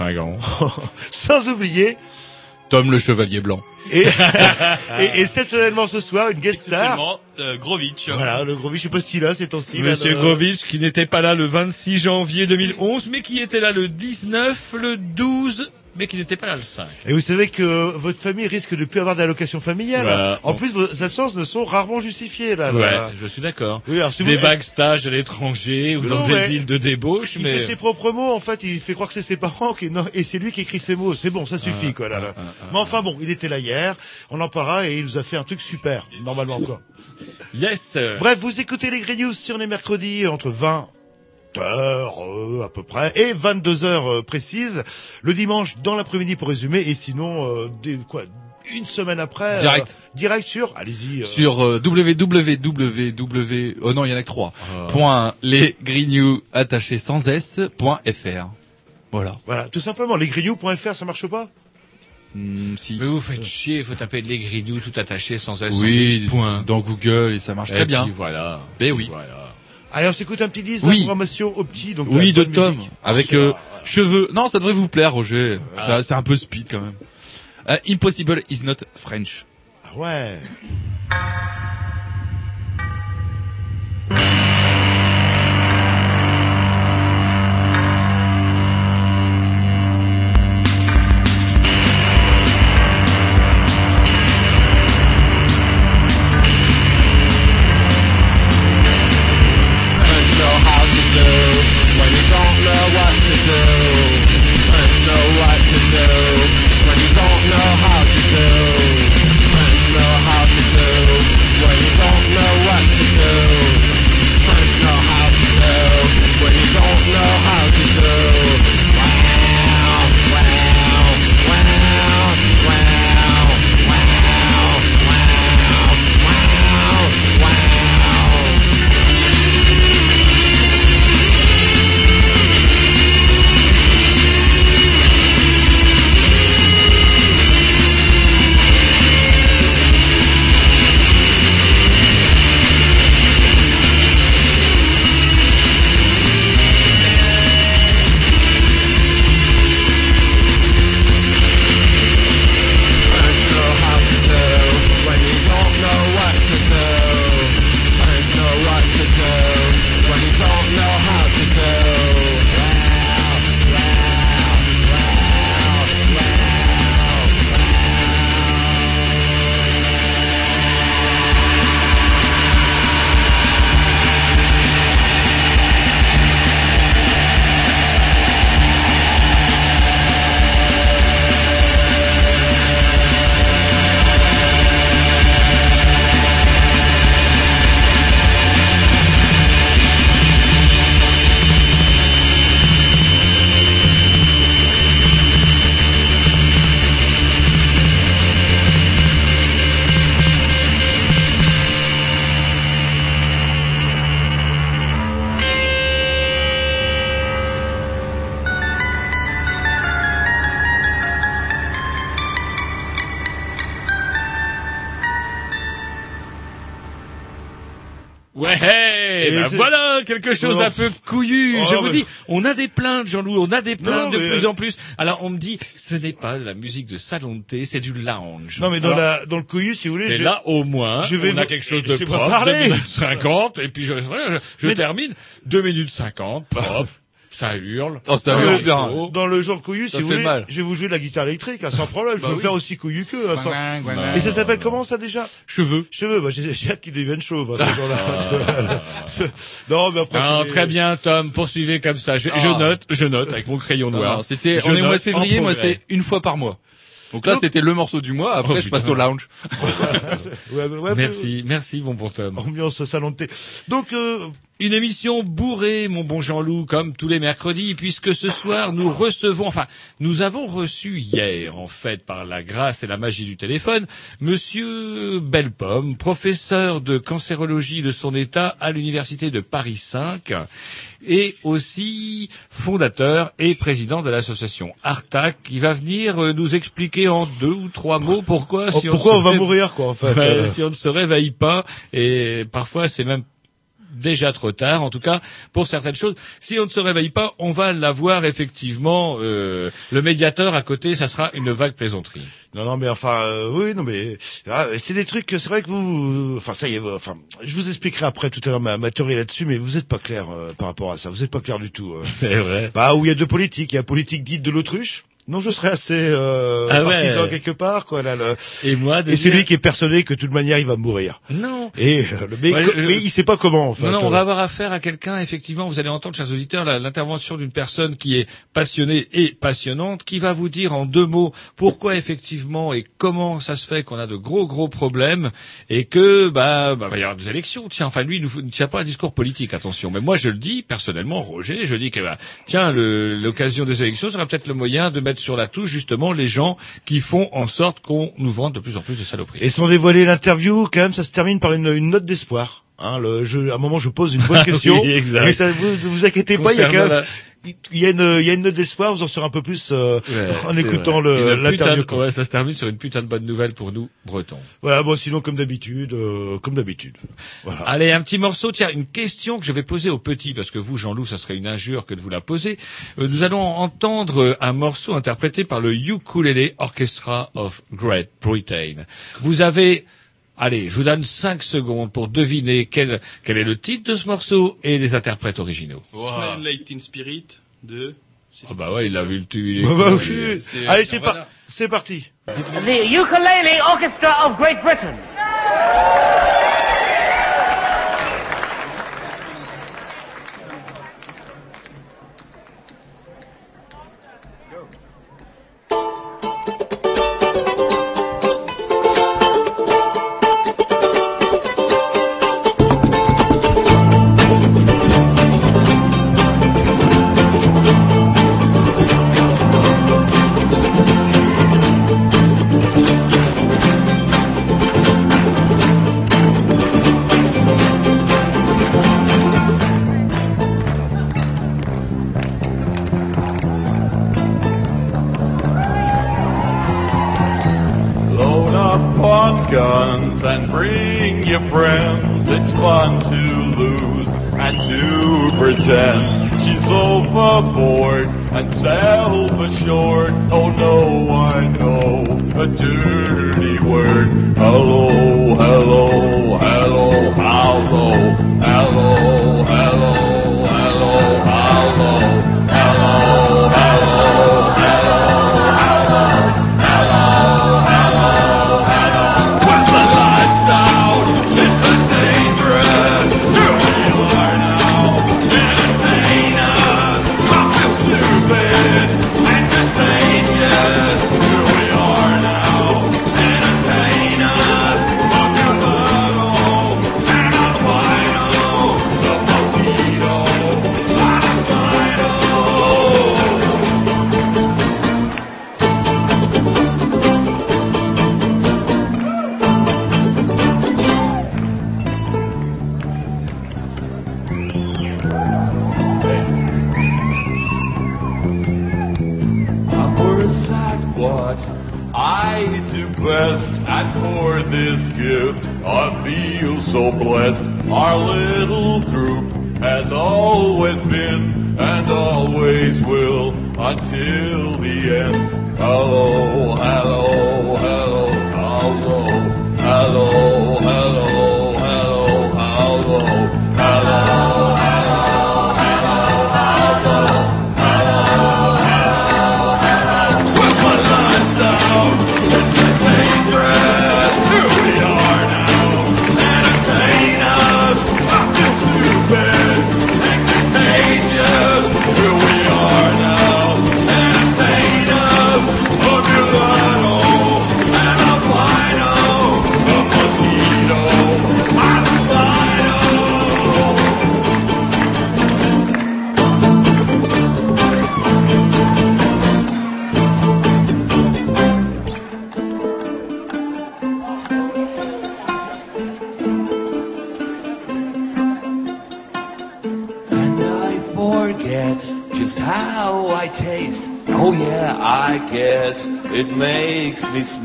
Sans oublier Tom le Chevalier Blanc. et, et, et exceptionnellement ce soir une guest star. Euh, Grovitch. Voilà, le gros je sais pas ce qu'il a, c'est temps-ci. là, Monsieur Grovitch qui n'était pas là le 26 janvier 2011, mais qui était là le 19, le 12, mais qui n'était pas là le 5. Et vous savez que votre famille risque de plus avoir d'allocation familiale. Voilà. En plus, vos absences ne sont rarement justifiées, là. Ouais, là. je suis d'accord. Oui, si Des vous- backstages à l'étranger ou Non, dans des villes de débauche, Il mais... fait ses propres mots, en fait, il fait croire que c'est ses parents, qui- non, et c'est lui qui écrit ses mots. C'est bon, ça suffit, quoi, là, là. Mais enfin bon, il était là hier, on en parlera, et il nous a fait un truc super, normalement, quoi. Yes Bref, vous écoutez les Green News sur les mercredis, entre 20 heures, euh, à peu près, et 22 heures euh, précises, le dimanche dans l'après-midi pour résumer, et sinon, euh, des, quoi, une semaine après, euh, Direct. direct sur, allez-y, euh, sur euh, www. Oh non, il y en a que trois. Point les grignoux attachés sans s. Point fr. Voilà. voilà, tout simplement, lesgrignoux.fr, ça marche pas? Hmm, si. Mais vous faites chier, il faut taper les grignoux tout attaché sans S, Oui, point. dans Google et ça marche Et très bien. puis voilà. Ben oui. Voilà. Allez, on s'écoute un petit disque Oui. d'information au petit, donc Oui, de Tom, musique. avec euh, cheveux. Non, ça devrait vous plaire, Roger. C'est un peu speed quand même. Euh, Impossible is not French. Ah ouais. D'un peu couillu. Oh, Je vous dis, on a des plaintes, Jean-Loup, on a des plaintes Non, de mais- plus en plus. Alors on me dit, ce n'est pas de la musique de salon de thé, c'est du lounge. Non, mais dans Alors, la, dans le couillu, si vous voulez, mais je- là, au moins, je vais on a vous- quelque chose de propre, parler. 2 minutes 50, et puis je, termine, 2 minutes 50, propre, ça hurle. Oh, ça Dans hurle le- bien. Dans le genre couillu, si Ça vous fait voulez, mal. je vais vous jouer de la guitare électrique, hein, sans problème. Je Bah peux oui. faire aussi couillu que. hein, sans- Et ça s'appelle comment ça déjà? Cheveux. Cheveux. Bah, j'ai hâte qu'ils deviennent chauves, hein, ces gens-là. non, mais après. Ah, c'est- très bien, Tom, poursuivez comme ça. Je, je Ah. note, je note avec mon crayon Non, noir. non, c'était, on est au mois de février, moi c'est une fois par mois. Donc là, c'était le morceau du mois. Après, Oh, je passe au lounge. Ouais, ouais, ouais, Merci, merci, bon Tom. Ambiance salon de thé. Donc, euh, Une émission bourrée, mon bon Jean-Loup, comme tous les mercredis, puisque ce soir nous recevons, enfin, nous avons reçu hier, en fait, par la grâce et la magie du téléphone, Monsieur Bellepomme, professeur de cancérologie de son état à l'université de Paris 5, et aussi fondateur et président de l'association Artac, qui va venir euh, nous expliquer en deux ou trois mots pourquoi, oh, si pourquoi on, on, va mourir, quoi, en fait. Euh. si on ne se réveille pas, et parfois c'est même déjà trop tard, en tout cas pour certaines choses. Si on ne se réveille pas, on va l'avoir effectivement. euh, le médiateur à côté, ça sera une vague plaisanterie. Non, non, mais enfin, euh, oui, non, mais ah, c'est des trucs. C'est vrai que vous, enfin, ça y est, enfin, je vous expliquerai après tout à l'heure ma, ma théorie là-dessus, mais vous êtes pas clair euh, par rapport à ça. Vous êtes pas clair du tout. euh. C'est vrai. Bah, où il y a deux politiques. Il y a politique dite de l'autruche. Non, je serais assez euh, Ah ouais. partisan quelque part, quoi. Là, le- Et moi, de Et dire- celui qui est persuadé que de toute manière il va mourir. non. Et euh, le mec, Ouais, je- mais il sait pas comment. En fait. Non, non, on Euh, va avoir affaire à quelqu'un, effectivement, vous allez entendre, chers auditeurs, l'intervention d'une personne qui est passionnée et passionnante, qui va vous dire en deux mots pourquoi, effectivement, et comment ça se fait qu'on a de gros, gros problèmes, et que, bah, bah, va y avoir des élections. Tiens, enfin, lui, il nous- ne tient pas un discours politique, attention. Mais moi, je le dis, personnellement, Roger, je dis que, bah, tiens, l'occasion des élections sera peut-être le moyen de mettre sur la touche, justement, les gens qui font en sorte qu'on nous vende de plus en plus de saloperies. Et sans dévoiler l'interview, quand même, ça se termine par une, une note d'espoir. Hein, le, je, à un moment, je pose une bonne question. Ah Oui, exact. Mais ça, vous, vous inquiétez pas, il y a quand même, il y a une, il y a une note d'espoir. Vous en saurez un peu plus euh, Ouais, en écoutant vrai. le l'interview. Ouais, ça se termine sur une putain de bonne nouvelle pour nous, Bretons. Voilà, bon, sinon comme d'habitude, euh, comme d'habitude. Voilà. Allez, un petit morceau. Tiens, une question que je vais poser aux petits, parce que vous, Jean-Loup, ça serait une injure que de vous la poser. Euh, nous allons entendre un morceau interprété par le Ukulele Orchestra of Great Britain. Vous avez, allez, je vous donne cinq secondes pour deviner quel, quel est le titre de ce morceau et les interprètes originaux. Smell Late in Spirit de. Ah bah ouais, il a vu le tu. il est Bah, bah, oui. Allez, c'est par, c'est parti. The Ukulele Orchestra of Great Britain.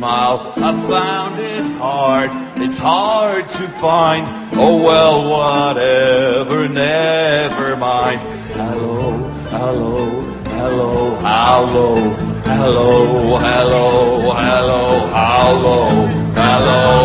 Smile. I found it hard, it's hard to find. Oh well, whatever, never mind. Hello, hello, hello, hello, hello, hello, hello, hello, hello, hello,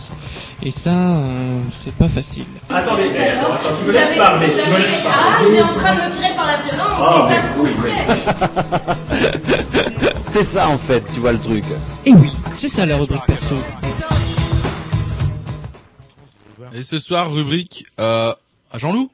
Et ça, euh, c'est pas facile. Attendez, attends, attends, tu me laisses parler, tu me laisses parler. Ah, il est en train de me tirer par la violence, Oh, et ça me coûterait. C'est ça en fait, tu vois le truc. Et oui, c'est ça la rubrique perso. Et ce soir, rubrique euh, à Jean-Loup?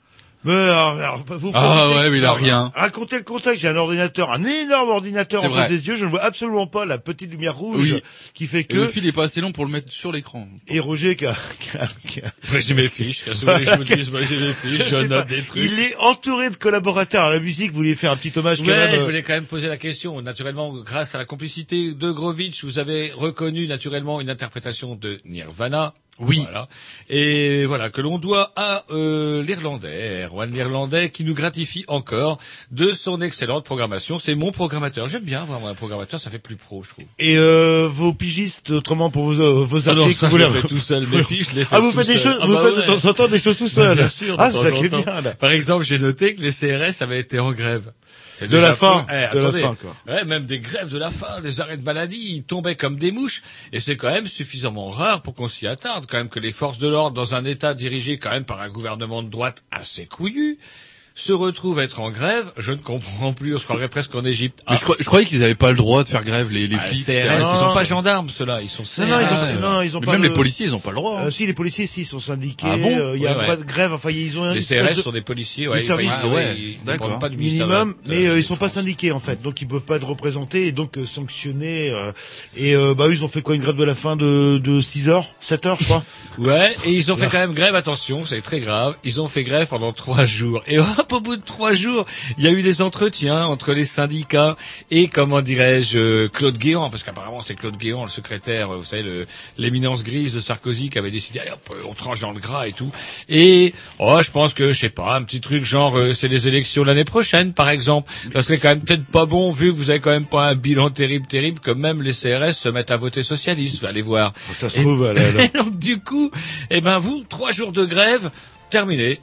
Mais alors, alors, vous Ah ouais, mais il a rien. Racontez le contexte. J'ai un ordinateur, un énorme ordinateur en face des yeux. Je ne vois absolument pas la petite lumière rouge Oui. qui fait Et que. le fil est pas assez long pour le mettre sur l'écran. Et Roger qui a, qui a- qui a- Moi, j'ai mes fiches. Je vous dise Moi, j'ai mes fiches. Je note pas. des trucs. Il est entouré de collaborateurs à la musique. Vous voulez faire un petit hommage quand Ouais, même je euh, voulais quand même poser la question. Naturellement, grâce à la complicité de Grovitch, vous avez reconnu naturellement une interprétation de Nirvana. Oui. Voilà. Et voilà, que l'on doit à euh, l'Irlandais, Erwan l'Irlandais, qui nous gratifie encore de son excellente programmation. C'est mon programmateur. J'aime bien avoir un programmateur, ça fait plus pro, je trouve. Et euh, vos pigistes, autrement pour vos, euh, vos Ah articles, ça, vous les- le fais tout seul. Mes fiches, je les fais Ah, vous faites des choses, Ah vous bah faites ouais. de temps en temps des choses tout Bah, seul. Bien sûr, ah, ça bien, là. Par exemple, j'ai noté que les CRS avaient été en grève. C'est De la faim, fou. Eh, de la attendez. faim, quoi. Ouais, même des grèves de la faim, des arrêts de maladie, ils tombaient comme des mouches. Et c'est quand même suffisamment rare pour qu'on s'y attarde, quand même que les forces de l'ordre, dans un État dirigé quand même par un gouvernement de droite assez couillu, se retrouvent être en grève. Je ne comprends plus, on se croirait presque en Égypte. Mais je, crois- je croyais qu'ils avaient pas le droit de faire grève, les, les Ah, flics. CRS, CRS. ils sont pas gendarmes, ceux-là, ils sont CRS. Non, non, ils ont, non, ils ont Mais pas même le- les policiers, ils ont pas le droit. hein. Euh, si, les policiers, si, ils sont syndiqués. Ah bon euh, Il y a Ouais, un ouais. de grève. Enfin, ils ont un Les CRS de sont des policiers, des ouais, services, ils, Ah ouais, ils d'accord. pas minimum, mais euh, ils sont pas syndiqués en fait, donc ils peuvent pas être représentés et donc euh, sanctionnés. euh, et euh, bah eux, ils ont fait quoi une grève de la fin de de 6 heures, 7 heures, je crois. Ouais, et ils ont fait quand même grève, attention, c'est très grave, ils ont fait grève pendant trois jours. Et hop, hop, au bout de trois jours, il y a eu des entretiens entre les syndicats et, comment dirais-je, Claude Guéant, parce qu'apparemment c'est Claude Guéant, le secrétaire, vous savez, l'éminence grise de Sarkozy, qui avait décidé, allez, hop, on tranche dans le gras et tout. Et, oh, je pense que, je sais pas, un petit truc genre, euh, c'est les élections l'année prochaine, par exemple. Ça serait quand même peut-être pas bon, vu que vous avez quand même pas un bilan terrible, terrible, que même les CRS se mettent à voter socialiste. Allez voir. Ça se trouve, Et donc, du coup, eh ben, vous, trois jours de grève, terminé.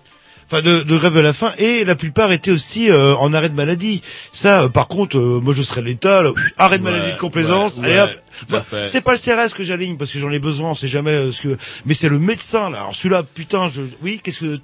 Enfin, de, de grève de la faim et la plupart étaient aussi euh, en arrêt de maladie. Ça, euh, par contre, euh, moi je serais l'État, là, arrêt de Ouais, maladie de complaisance. ouais, allez hop. fait. c'est pas le CRS que j'aligne parce que j'en ai besoin, on sait jamais euh, ce que. Mais c'est le médecin là. Alors celui-là, putain, je. Oui, qu'est-ce que.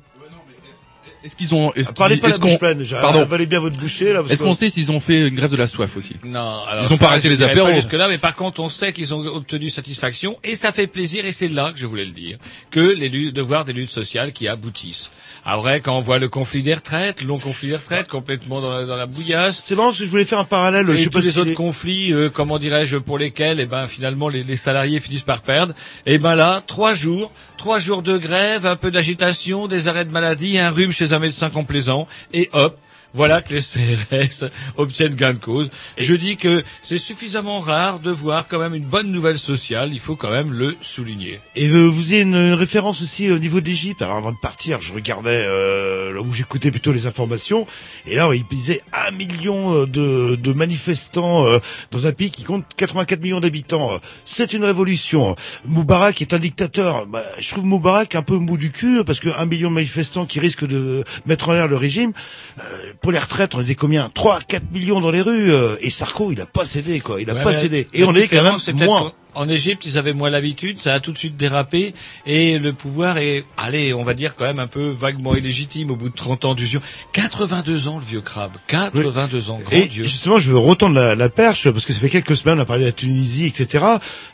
Est-ce qu'ils ont, est-ce Parlez qu'ils- pas la est-ce bouche qu'on, pleine. j'ai- pardon. Avalez bien votre bouchée là. parce Est-ce que- qu'on sait s'ils ont fait une grève de la soif aussi? Non, alors Ils ont ça, pas arrêté je les dirais apéros. Pas jusque là, mais par contre, on sait qu'ils ont obtenu satisfaction et ça fait plaisir et c'est là que je voulais le dire que les luttes, de voir des luttes sociales qui aboutissent. Après, quand on voit le conflit des retraites, le long conflit des retraites, complètement dans la, dans la bouillasse. C'est marrant parce que je voulais faire un parallèle. Et je sais tous pas les si autres les- conflits, euh, comment dirais-je, pour lesquels, eh ben, finalement, les, les salariés finissent par perdre. Et ben là, trois jours, trois jours de grève, un peu d'agitation, des arrêts de maladie, un rhume chez un médecin complaisant, et hop. Voilà que les CRS obtiennent gain de cause. Je dis que c'est suffisamment rare de voir quand même une bonne nouvelle sociale. Il faut quand même le souligner. Et euh, vous avez une, référence aussi au niveau de l'Égypte. Alors avant de partir, je regardais euh, là où j'écoutais plutôt les informations. Et là, il disait un million euh, de, de manifestants euh, dans un pays qui compte 84 millions d'habitants. C'est une révolution. Moubarak est un dictateur. Bah, je trouve Moubarak un peu mou du cul parce que un million de manifestants qui risquent de mettre en l'air le régime. euh, pour les retraites, on était combien? 3, 4 millions dans les rues. euh, et Sarko, il a pas cédé quoi. Il a Ouais, pas cédé. Et on est quand même moins. En Égypte, ils avaient moins l'habitude, ça a tout de suite dérapé, et le pouvoir est, allez, on va dire quand même un peu vaguement illégitime au bout de 30 ans d'usure. 82 ans, le vieux crabe. 82 ans, grand Et Dieu. justement, je veux retendre la, la perche parce que ça fait quelques semaines on a parlé de la Tunisie, etc.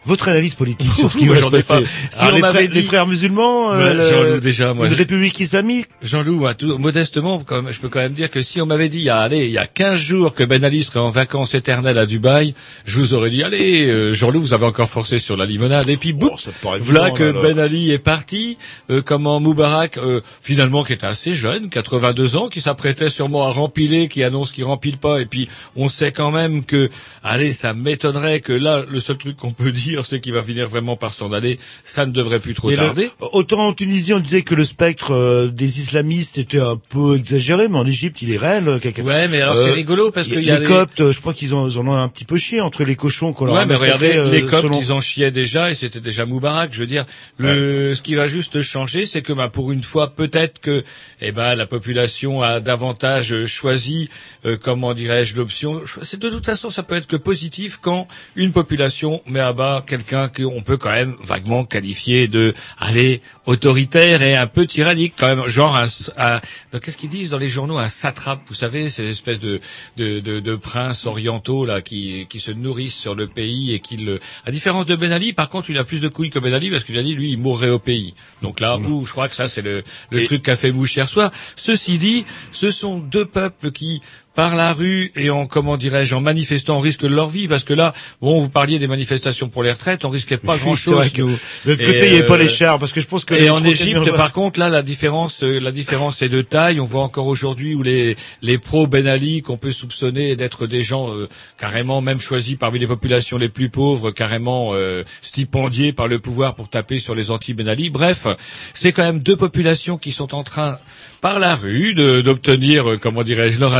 Votre analyse politique sur ce qui Moi, va se passer. pas. Si Alors, on les, m'avait frères, les dit- frères musulmans, Ouais, euh, le- déjà, moi, une république islamique. Jean-Loup, hein, tout- modestement, quand même, je peux quand même dire que si on m'avait dit, allez, il y a 15 jours que Ben Ali serait en vacances éternelles à Dubaï, je vous aurais dit, allez, euh, Jean-Loup, vous avez encore forcé sur la limonade. Et puis, boum, te paraît voilà que là. Ben Ali est parti, euh, comment Moubarak, euh, finalement, qui était assez jeune, 82 ans, qui s'apprêtait sûrement à rempiler, qui annonce qu'il rempile pas, et puis on sait quand même que, allez, ça m'étonnerait que là, le seul truc qu'on peut dire, c'est qu'il va finir vraiment par s'en aller. Ça ne devrait plus trop Et le- tarder. autant en Tunisie, on disait que le spectre euh, des islamistes était un peu exagéré, mais en Égypte, il est réel. euh, quelqu'un- Ouais, mais alors Euh, c'est rigolo parce qu'il y a les les- Coptes, euh, je crois qu'ils en ont un petit peu chié entre les cochons qu'on leur Ouais, a mais regardez, euh, les Coptes, ils en chiaient déjà et c'était déjà Moubarak. Je veux dire, le, ce qui va juste changer, c'est que, bah, pour une fois, peut-être que, eh ben, la population a davantage euh, choisi, euh, comment dirais-je, l'option. C'est de toute façon, ça peut être que positif quand une population met à bas quelqu'un qu'on peut quand même vaguement qualifier de, allez, autoritaire et un peu tyrannique, quand même, genre un, un- qu'est-ce qu'ils disent dans les journaux, un satrape, vous savez, ces espèces de, de, de, de princes orientaux là qui, qui se nourrissent sur le pays et qui le, à différence de Ben Ali, par contre, il a plus de couilles que Ben Ali parce que Ben Ali, lui, il mourrait au pays. Donc là, où je crois que ça, c'est le, le truc qu'a fait Bush hier soir. Ceci dit, ce sont deux peuples qui par la rue et en comment dirais-je en manifestant risquent leur vie parce que là bon vous parliez des manifestations pour les retraites on risquait pas grand chose que de l'autre côté, il n'y avait pas euh, les chars, parce que je pense que et en Égypte, par contre, là, la différence, euh, la différence est de taille. On voit encore aujourd'hui où les les pro Ben Ali qu'on peut soupçonner d'être des gens euh, carrément même choisis parmi les populations les plus pauvres, carrément euh, stipendiés par le pouvoir pour taper sur les anti Ben Ali. Bref, c'est quand même deux populations qui sont en train par la rue d'obtenir, euh, comment dirais-je, leur,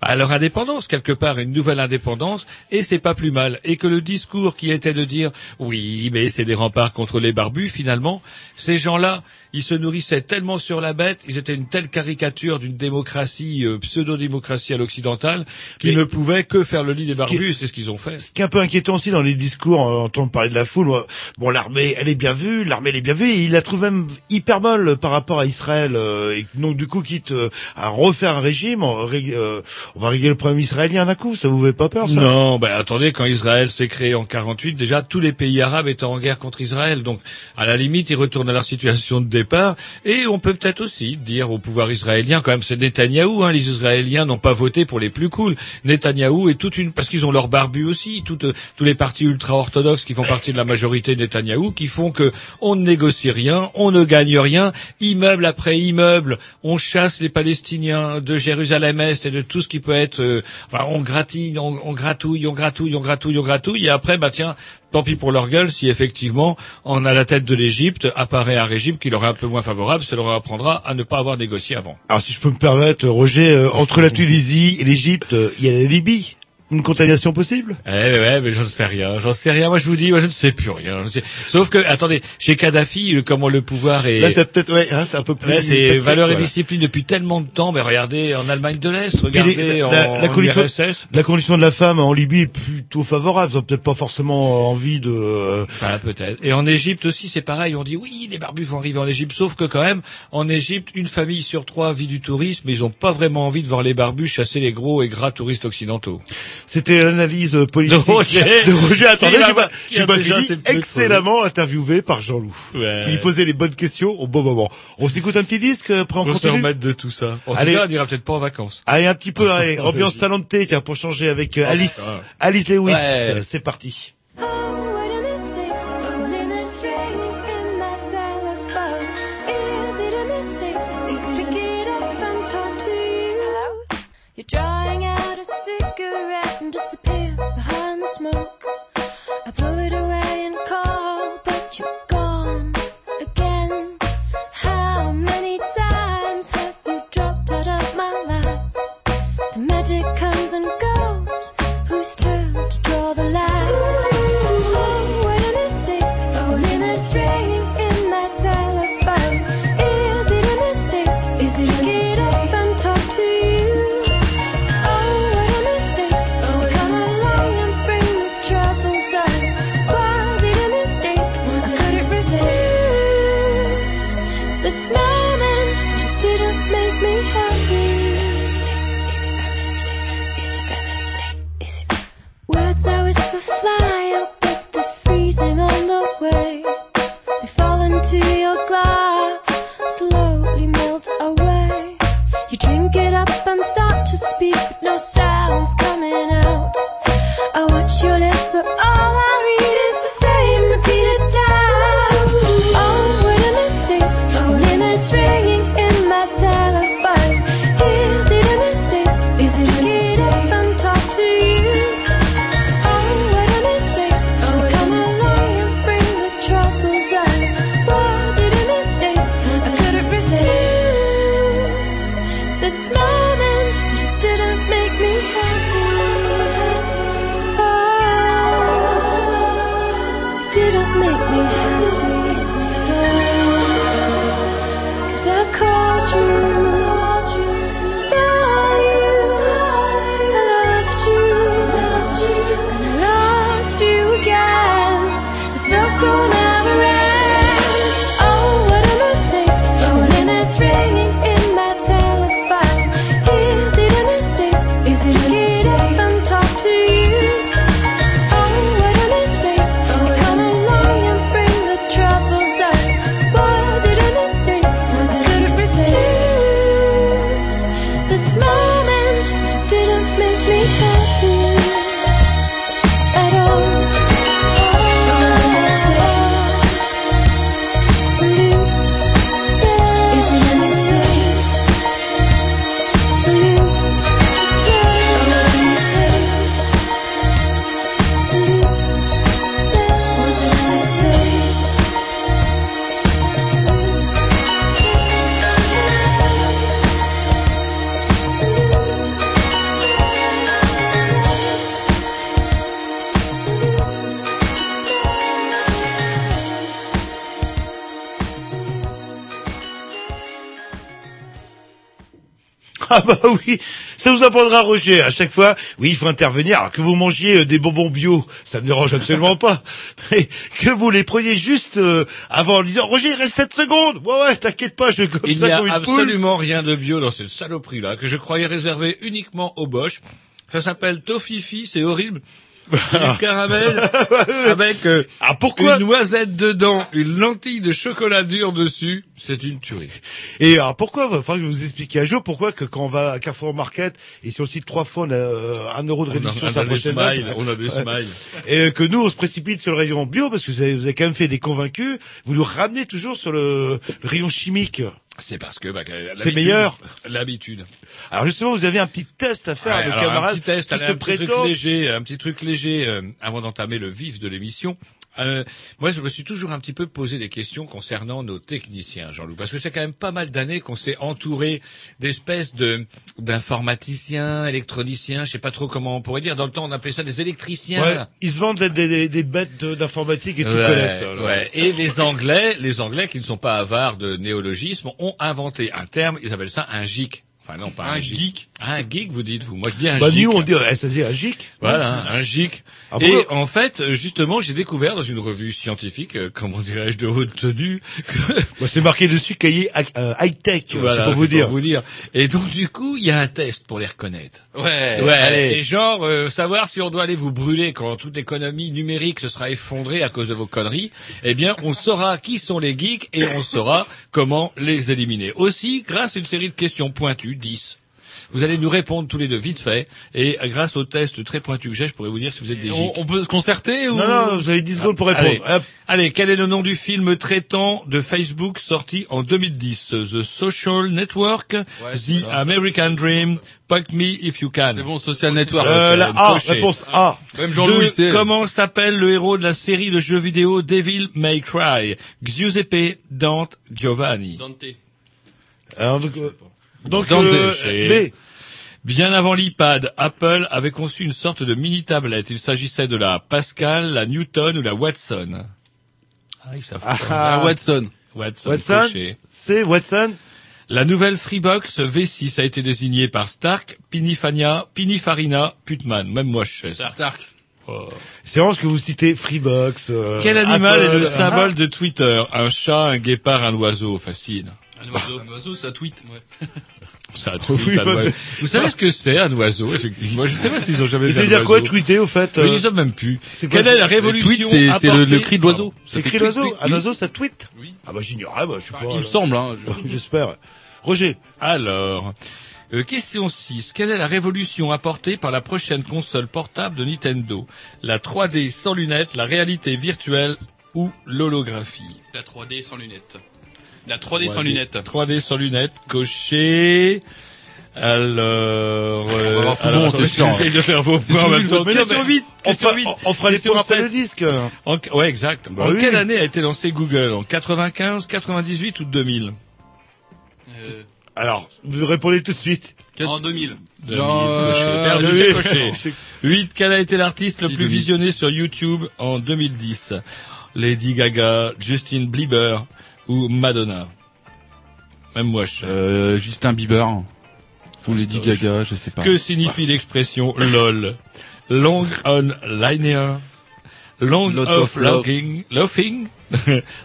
bah, leur indépendance quelque part, une nouvelle indépendance, et c'est pas plus mal. Et que le discours qui était de dire oui, mais c'est des remparts contre les barbus, finalement, ces gens-là, ils se nourrissaient tellement sur la bête, ils étaient une telle caricature d'une démocratie, euh, pseudo-démocratie à l'occidentale, qu'ils ne pouvaient que faire le lit des barbus, c'est ce qu'ils ont fait. Ce qui est un peu inquiétant aussi dans les discours, euh, entendre parler de la foule, bon, l'armée, elle est bien vue, l'armée, elle est bien vue, et il la trouve même hyper molle par rapport à Israël, euh, et donc du coup, quitte euh, à refaire un régime, on, euh, on va régler le problème israélien d'un coup, ça vous fait pas peur, ça? Non, ben attendez, quand Israël s'est créé en 48, déjà tous les pays arabes étaient en guerre contre Israël. Donc, à la limite, ils retournent à leur situation de Et on peut peut-être aussi dire au pouvoir israélien, quand même, c'est Netanyahou. Hein, les Israéliens n'ont pas voté pour les plus cool. Netanyahou est toute une, parce qu'ils ont leur barbu aussi, toutes, tous les partis ultra-orthodoxes qui font partie de la majorité de Netanyahou, qui font que on ne négocie rien, on ne gagne rien, immeuble après immeuble, on chasse les Palestiniens de Jérusalem-Est et de tout ce qui peut être, euh, enfin, on gratille, on, on gratouille, on gratouille, on gratouille, on gratouille, et après, bah tiens, tant pis pour leur gueule si effectivement, on a la tête de l'Égypte, apparaît un régime qui leur est un peu moins favorable, ça leur apprendra à ne pas avoir négocié avant. Alors si je peux me permettre, Roger, euh, entre la Tunisie et l'Égypte, euh, il y a la Libye. Une contamination possible? Eh ouais, ouais, mais j'en sais rien, j'en sais rien. Moi, je vous dis, moi, je ne sais plus rien. Sais- Sauf que, attendez, chez Kadhafi, le- comment le pouvoir est... Là, c'est peut-être, ouais, hein, c'est un peu plus. Ouais, c'est valeur et discipline depuis tellement de temps. Mais regardez en Allemagne de l'Est, regardez les- en, la, la en condition, la condition de la femme en Libye est plutôt favorable. Ils ont peut-être pas forcément envie de. euh, peut-être. Et en Égypte aussi, c'est pareil. On dit oui, les barbus vont arriver en Égypte. Sauf que quand même, en Égypte, une famille sur trois vit du tourisme, mais ils ont pas vraiment envie de voir les barbus chasser les gros et gras touristes occidentaux. C'était l'analyse politique De Roger. de Roger. Attendez, a- pas, j'ai pas fini. Excellemment interviewé par Jean-Loup. Ouais. Qui lui posait les bonnes questions au bon moment. On s'écoute un petit disque, après on se continue. remettre de tout ça. En Allez. tout cas, on ira peut-être pas en vacances. Allez, un petit peu, allez, Oh, ambiance salon de thé, tiens, pour changer avec euh, Oh, Alice. putain. Alice Lewis. Ouais. C'est parti. oui, ça vous apprendra Roger à chaque fois. Oui, il faut intervenir. Alors que vous mangiez euh, des bonbons bio, ça ne dérange absolument pas. Mais que vous les preniez juste euh, avant en disant Roger, il reste 7 secondes. Ouais ouais, t'inquiète pas, je comme Il n'y ça a comme une poule. absolument rien de bio dans cette saloperie là que je croyais réservé uniquement aux Bosch. Ça s'appelle Tofifi, c'est horrible. Du caramel avec euh, Ah pourquoi une noisette dedans, une lentille de chocolat dur dessus. C'est une tuerie. Et alors pourquoi, enfin je vais vous expliquer un jour pourquoi que quand on va à Carrefour Market et sur le site trois fois on a euh, un euro de On réduction on a sur la des prochaine smiles, date. on a des smiles. Et que nous on se précipite sur le rayon bio parce que vous avez, vous avez quand même fait des convaincus. Vous nous ramenez toujours sur le, le rayon chimique. C'est parce que bah, C'est meilleur. L'habitude. Alors justement, vous avez un petit test à faire Ouais, à nos alors, camarades un petit test, qui allez, se un petit léger, un petit truc léger euh, avant d'entamer le vif de l'émission. Euh, moi, je me suis toujours un petit peu posé des questions concernant nos techniciens, Jean-Loup, parce que c'est quand même pas mal d'années qu'on s'est entouré d'espèces de d'informaticiens, électroniciens, je sais pas trop comment on pourrait dire. Dans le temps, on appelait ça des électriciens. Ouais, ils se vendent des, des, des bêtes d'informatique et tout Ouais, alors. ouais. Et les Anglais, les Anglais qui ne sont pas avares de néologisme, ont inventé un terme. Ils appellent ça un geek. Enfin non, pas un, Un geek. Un geek, vous dites vous. Moi, je dis un Bah geek. nous on dit, eh, ça se dit un gic. Voilà, un geek. Ah, et pourquoi en fait, euh, justement, j'ai découvert dans une revue scientifique, euh, comment dirais-je, de haute tenue, que Bah, c'est marqué dessus cahier high tech. Voilà, c'est pour vous dire. vous dire. Et donc du coup, il y a un test pour les reconnaître. Ouais. Ouais, allez. Et genre, euh, savoir si on doit aller vous brûler quand toute l'économie numérique se sera effondrée à cause de vos conneries, eh bien, on saura qui sont les geeks et on saura comment les éliminer. Aussi, grâce à une série de questions pointues, 10. Vous allez nous répondre tous les deux vite fait, et euh, grâce au test très pointu que j'ai, je pourrais vous dire si vous êtes des. On, on peut se concerter ou Non, non, vous avez 10 secondes pour répondre. Allez, Hop. allez, quel est le nom du film traitant de Facebook sorti en 2010 The Social Network, The ça, American Dream, Fuck Me If You Can. C'est bon, Social Network. Euh, la A, coché. réponse A. Même Jean-Louis, comment s'appelle le héros de la série de jeux vidéo Devil May Cry? Giuseppe Dante Giovanni. Dante. Alors, donc, euh, donc euh, B. Bien avant l'iPad, Apple avait conçu une sorte de mini-tablette. Il s'agissait de la Pascal, la Newton ou la Watson. Ah, ils savent Ah, pas. ah. Watson. Watson, Watson, c'est Watson. La nouvelle Freebox V6 a été désignée par Stark, Pinifania, Pinifarina, Putman. Même moi, je sais. Stark. Oh. C'est vraiment ce que vous citez, Freebox. euh, Quel animal Apple, est le ah, symbole de Twitter? Un chat, un guépard, un oiseau? Facile. Un oiseau. Un oiseau, ça tweet. Ouais. Ça tweet, Oui, un oiseau. c'est- Vous savez ce que c'est un oiseau, effectivement? Je sais pas s'ils ont jamais ça veut un dire quoi, tweeter, au fait Oui, euh, ils ne savent même plus. c'est Quelle est c'est- la Le révolution tweet, c'est c'est le, le cri de l'oiseau. C'est fait écrit tweet, l'oiseau. tweet. Un oiseau, ça tweet? Oui. Ah bah j'ignorais, bah, je sais pas. Il me semble, hein. J'espère. Roger. Alors, euh, question 6. Quelle est la révolution apportée par la prochaine console portable de Nintendo? La 3D sans lunettes, la réalité virtuelle ou l'holographie? La 3D sans lunettes. La 3D sans lunettes. 3D sans lunettes, coché. Alors, On va avoir tout alors, bon, c'est sûr. J'essaye de faire vos C'est points en tout même temps. Question mais 8. On Question fera, 8. on- fera les Question pauses après. le disque. En, ouais, exact. Bah en oui. quelle année a été lancé Google? En 95, 98 ou 2000 Euh, Alors, vous répondez tout de suite. en 2000. 2000, Non, coché. euh, Perdu, oui. j'ai coché. 8. Quel a été l'artiste le plus 2006. visionné sur YouTube en 2010 Lady Gaga, Justin Bieber ou Madonna Même moi, je sais. Euh, Justin Bieber. Ou Lady. Gaga, je sais pas. Que signifie l'expression LOL Long on linear Long Lot of of logging, laughing,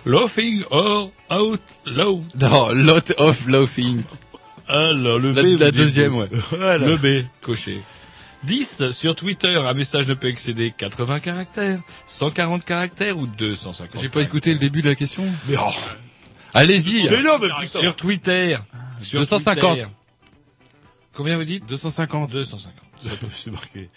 laughing or out loud. Non, lot of laughing. Alors, le B, La, la deuxième, ouais. Voilà. Le B, coché. 10. Sur Twitter, un message ne peut excéder 80 caractères, 140 caractères ou 250 J'ai pas écouté le début de la question. Mais oh, Allez-y. mais non, mais putain. Sur Twitter. sur 250. Twitter. Combien vous dites? 250. 250. C'est marqué.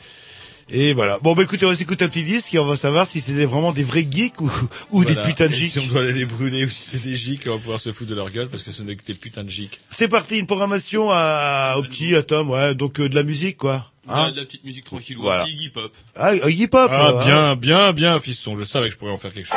Et voilà. Bon, bah écoutez, on va s'écouter un petit disque et on va savoir si c'était vraiment des vrais geeks ou, ou Voilà. des putains de Et geeks. Si on doit aller les brûler ou si c'est des geeks, on va pouvoir se foutre de leur gueule parce que ce n'est que des putains de geeks. C'est parti, une programmation à, au petit, à Tom, ouais, donc euh, de la musique, quoi. Hein de la petite musique tranquille. Voilà. Voilà. Iggy Pop. ah, euh, hip-hop. Ah, euh, hein. bien, bien, bien, fiston. Je savais que je pourrais en faire quelque chose.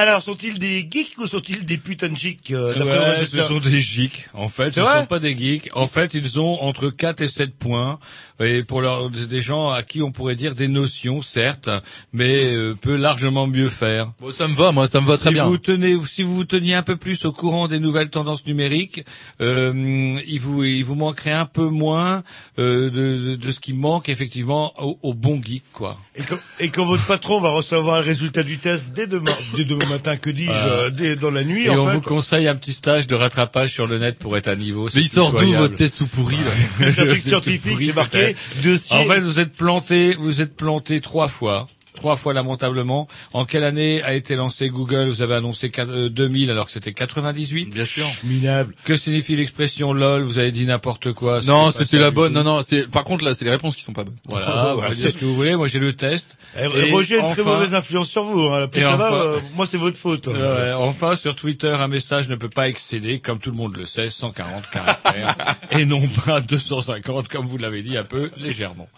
Alors, sont-ils des geeks ou sont-ils des putains de geeks euh, Ouais, ce sont des geeks. En fait, ce sont pas des geeks. En fait, ils ont entre 4 et 7 points. Et pour leur, des gens à qui on pourrait dire des notions, certes, mais euh, peut largement mieux faire. Bon, ça me va, moi, ça me va très si bien. Vous tenez, si vous vous teniez un peu plus au courant des nouvelles tendances numériques, euh, il vous, il vous manquerait un peu moins euh, de, de, de ce qui manque effectivement au, au bon geek, quoi. Et quand, et quand votre patron va recevoir le résultat du test dès demain, dès demain matin, que dis-je, Voilà. euh, dès, dans la nuit, Et en on fait, vous conseille un petit stage de rattrapage sur le net pour être à niveau. Mais il sort d'où votre test tout pourri, là C'est un truc C'est scientifique, c'est marqué. En fait, vous êtes planté, vous êtes planté trois fois. Trois fois lamentablement. En quelle année a été lancé Google? Vous avez annoncé quatre- euh, 2000 alors que c'était 98. Bien sûr. minable. Que signifie l'expression LOL Vous avez dit n'importe quoi. Non, c'était la bonne. Non, non, c'est, par contre, là, c'est les réponses qui sont pas bonnes. Voilà, Voilà, vous pouvez c'est- ce que vous voulez. Moi, j'ai le test. Eh, Et Roger a une très mauvaise influence sur vous. Hein. Plus Et ça va, enfin- euh, moi c'est votre faute. Euh, enfin, sur Twitter, un message ne peut pas excéder, comme tout le monde le sait, 140 caractères, et non pas 250, comme vous l'avez dit un peu légèrement.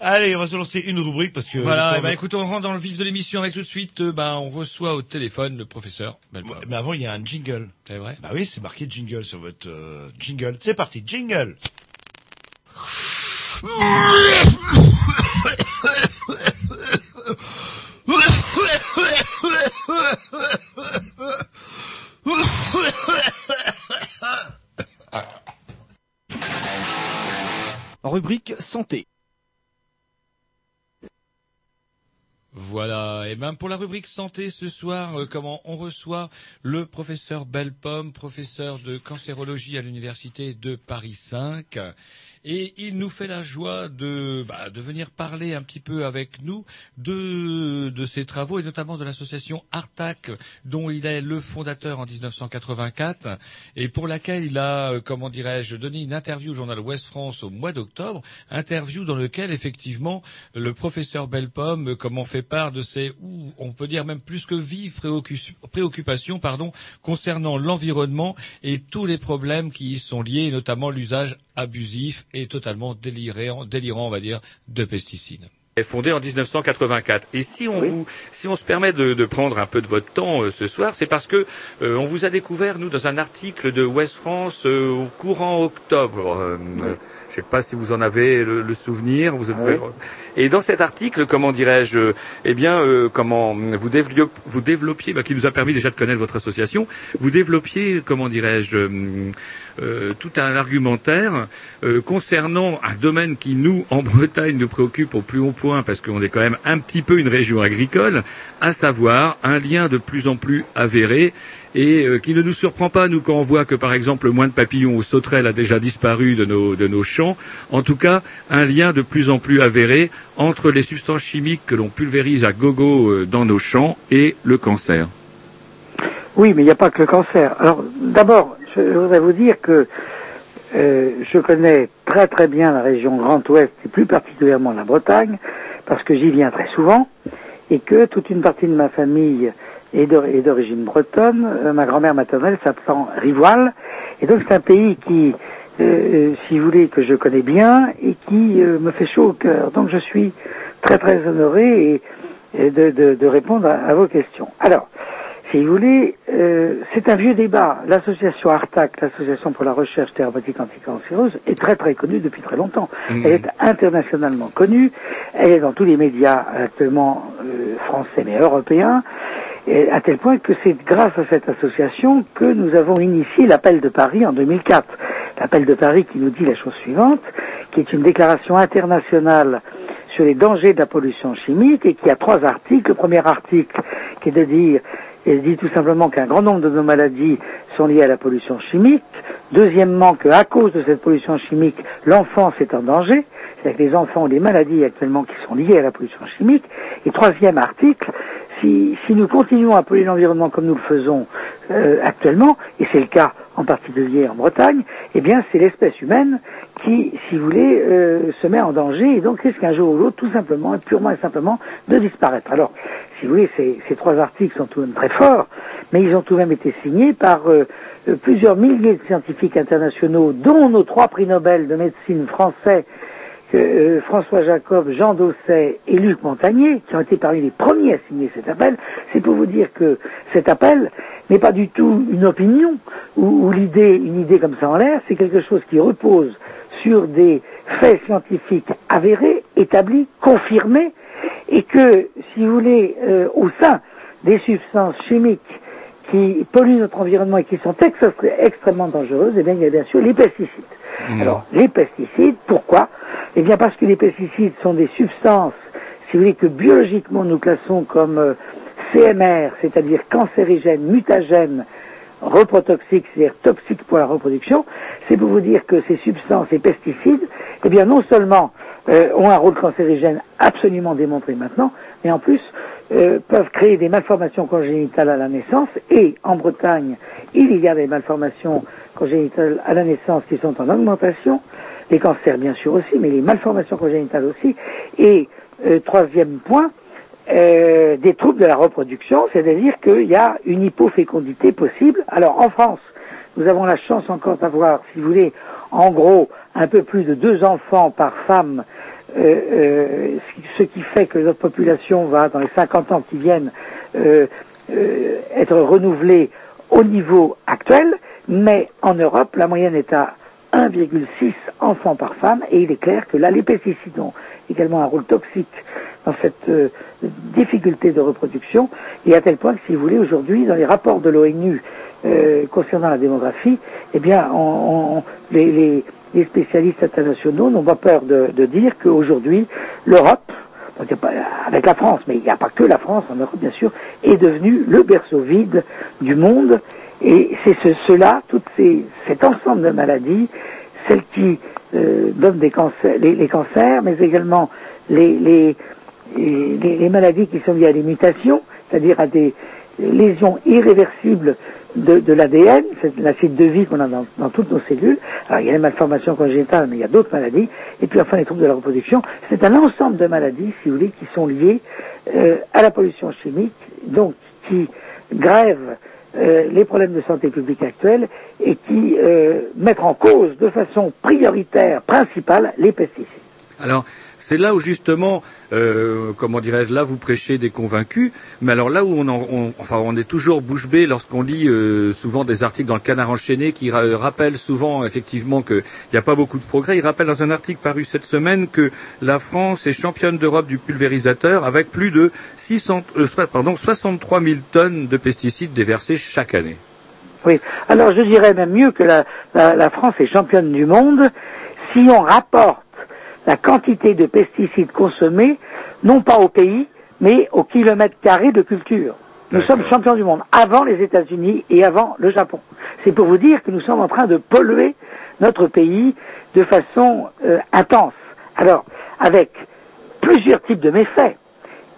Allez, on va se lancer une rubrique parce que. Voilà, va- écoute, on rentre dans le vif de l'émission avec tout de suite, euh, ben, on reçoit au téléphone le professeur. Mais avant, il y a un jingle. C'est vrai Bah oui, c'est marqué jingle sur votre euh, jingle. C'est parti, jingle. Rubrique santé. Voilà, et ben pour la rubrique santé ce soir, euh, comment on reçoit le professeur Belpom, professeur de cancérologie à l'université de Paris 5. Et il nous fait la joie de, bah, de venir parler un petit peu avec nous de, de ses travaux et notamment de l'association Artac dont il est le fondateur en 1984 et pour laquelle il a, euh, comment dirais-je, donné une interview au journal Ouest France au mois d'octobre, interview dans lequel effectivement le professeur Belpomme, euh, comment fait part de ses, ou on peut dire même plus que vives préoccu- préoccupations, pardon, concernant l'environnement et tous les problèmes qui y sont liés, notamment l'usage abusif et totalement délirant, délirant, on va dire, de pesticides est fondé en 1984. Et si on vous, si on se permet de, de prendre un peu de votre temps euh, ce soir, c'est parce que euh, on vous a découvert nous dans un article de West France euh, au courant octobre. Euh, euh, je ne sais pas si vous en avez le, le souvenir. Vous avez- Et dans cet article, comment dirais-je, eh bien, euh, comment vous, développ- vous développiez, bah, qui nous a permis déjà de connaître votre association, vous développiez, comment dirais-je, euh, euh, tout un argumentaire concernant un domaine qui nous, en Bretagne, nous préoccupe au plus haut point parce qu'on est quand même un petit peu une région agricole, à savoir un lien de plus en plus avéré et euh, qui ne nous surprend pas, nous, quand on voit que, par exemple, le moine papillon ou sauterelle a déjà disparu de nos, de nos champs. En tout cas, un lien de plus en plus avéré entre les substances chimiques que l'on pulvérise à gogo euh, dans nos champs et le cancer. Oui, mais il n'y a pas que le cancer. Alors, d'abord, je voudrais vous dire que euh, je connais très très bien la région Grand Ouest et plus particulièrement la Bretagne, parce que j'y viens très souvent, et que toute une partie de ma famille est d'origine bretonne, euh, ma grand-mère maternelle s'appelant Rivoile, et donc c'est un pays qui, euh, euh, si vous voulez, que je connais bien et qui euh, me fait chaud au cœur. Donc je suis très très honoré et, et de, de- de répondre à, à vos questions. Alors, si vous voulez, euh, c'est un vieux débat. L'association ARTAC, l'association pour la recherche thérapeutique anticancéreuse, est très très connue depuis très longtemps. Mhm. Elle est internationalement connue. Elle est dans tous les médias actuellement français mais européens. À tel point que c'est grâce à cette association que nous avons initié l'appel de Paris en 2004. L'appel de Paris qui nous dit la chose suivante, qui est une déclaration internationale sur les dangers de la pollution chimique et qui a trois articles. Le premier article qui est de dire, il dit tout simplement qu'un grand nombre de nos maladies sont liées à la pollution chimique. Deuxièmement, qu'à cause de cette pollution chimique, l'enfance est en danger. C'est-à-dire que les enfants ont des maladies actuellement qui sont liées à la pollution chimique. Et troisième article, si, nous continuons à polluer l'environnement comme nous le faisons euh, actuellement, et c'est le cas en particulier en Bretagne, eh bien c'est l'espèce humaine qui, si vous voulez, euh, se met en danger et donc risque un jour ou l'autre tout simplement et purement et simplement de disparaître. Alors, si vous voulez, ces, trois articles sont tout de même très forts, mais ils ont tout de même été signés par euh, plusieurs milliers de scientifiques internationaux, dont nos trois prix Nobel de médecine français, que, euh, François Jacob, Jean Dosset et Luc Montagnier, qui ont été parmi les premiers à signer cet appel, c'est pour vous dire que cet appel n'est pas du tout une opinion ou, l'idée, une idée comme ça en l'air, c'est quelque chose qui repose sur des faits scientifiques avérés, établis, confirmés, et que, si vous voulez, euh, au sein des substances chimiques qui polluent notre environnement et qui sont extrêmement dangereuses, eh bien, il y a bien sûr les pesticides. Alors, les pesticides, pourquoi? Eh bien, parce que les pesticides sont des substances, si vous voulez, que biologiquement nous classons comme euh, CMR, c'est-à-dire cancérigènes, mutagènes, reprotoxiques, c'est-à-dire toxiques pour la reproduction, c'est pour vous dire que ces substances et pesticides, eh bien, non seulement euh, ont un rôle cancérigène absolument démontré maintenant, mais en plus euh, peuvent créer des malformations congénitales à la naissance. Et en Bretagne, il y a des malformations congénitales à la naissance qui sont en augmentation, les cancers bien sûr aussi, mais les malformations congénitales aussi. Et euh, troisième point, euh, des troubles de la reproduction, c'est-à-dire qu'il y a une hypofécondité possible. Alors en France, nous avons la chance encore d'avoir, si vous voulez, en gros, un peu plus de deux enfants par femme, euh, euh, ce qui fait que notre population va, dans les 50 ans qui viennent, euh, être renouvelée au niveau actuel, mais en Europe, la moyenne est à 1,6 enfants par femme, et il est clair que là, les pesticides ont également un rôle toxique dans cette difficulté de reproduction, et à tel point que, si vous voulez, aujourd'hui, dans les rapports de l'ONU concernant la démographie, eh bien, les- les spécialistes internationaux n'ont pas peur de, dire qu'aujourd'hui, l'Europe, avec la France, mais il n'y a pas que la France, en Europe bien sûr, est devenue le berceau vide du monde, et c'est ce, cela, tout cet ensemble de maladies, celles qui euh, donnent des cancers, les, cancers, mais également les, les maladies qui sont liées à des mutations, c'est-à-dire à des lésions irréversibles de, l'ADN, c'est l'acide de vie qu'on a dans, toutes nos cellules. Alors il y a les malformations congénitales, mais il y a d'autres maladies. Et puis enfin les troubles de la reproduction. C'est un ensemble de maladies, si vous voulez, qui sont liées euh, à la pollution chimique, donc qui grèvent euh, les problèmes de santé publique actuels et qui euh, mettent en cause de façon prioritaire, principale, les pesticides. C'est là où justement, euh, comment dirais-je, là vous prêchez des convaincus, mais alors là où on, en- enfin, on est toujours bouche bée lorsqu'on lit euh, souvent des articles dans le Canard enchaîné qui ra- rappellent souvent effectivement qu'il n'y a pas beaucoup de progrès. Il rappelle dans un article paru cette semaine que la France est championne d'Europe du pulvérisateur avec plus de 600, euh, pardon, 63 000 tonnes de pesticides déversés chaque année. Oui. Alors je dirais même mieux que la France est championne du monde si on rapporte la quantité de pesticides consommés, non pas au pays, mais au kilomètre carré de culture. Nous sommes champions du monde, avant les États-Unis et avant le Japon. C'est pour vous dire que nous sommes en train de polluer notre pays de façon euh, intense. Alors, avec plusieurs types de méfaits.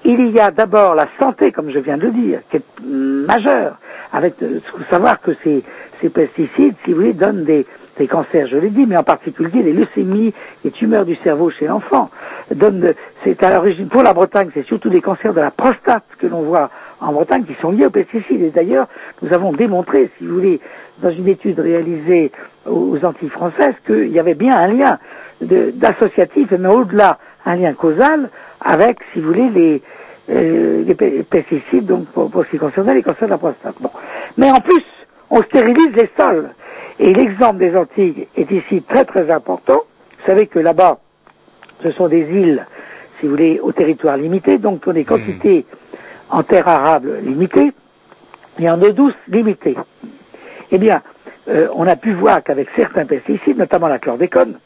Il y a d'abord la santé, comme je viens de le dire, qui est majeure. Avec, faut savoir que ces, ces pesticides, si vous voulez, donnent des, des cancers, je l'ai dit, mais en particulier les leucémies, les tumeurs du cerveau chez l'enfant. C'est à l'origine, pour la Bretagne, c'est surtout des cancers de la prostate que l'on voit en Bretagne qui sont liés aux pesticides. Et d'ailleurs, nous avons démontré, si vous voulez, dans une étude réalisée aux Antilles françaises, qu'il y avait bien un lien d'associatif, mais au-delà, un lien causal avec, si vous voulez, les, euh, les pe- pesticides, donc pour, pour ce qui concernait les cancers de la prostate. Bon. Mais en plus, on stérilise les sols. Et l'exemple des Antilles est ici très très important. Vous savez que là-bas, ce sont des îles, si vous voulez, au territoire limité, donc qui ont des quantités en terre arable limitées et en eau douce limitée. Eh bien, euh, on a pu voir qu'avec certains pesticides, notamment la chlordécone,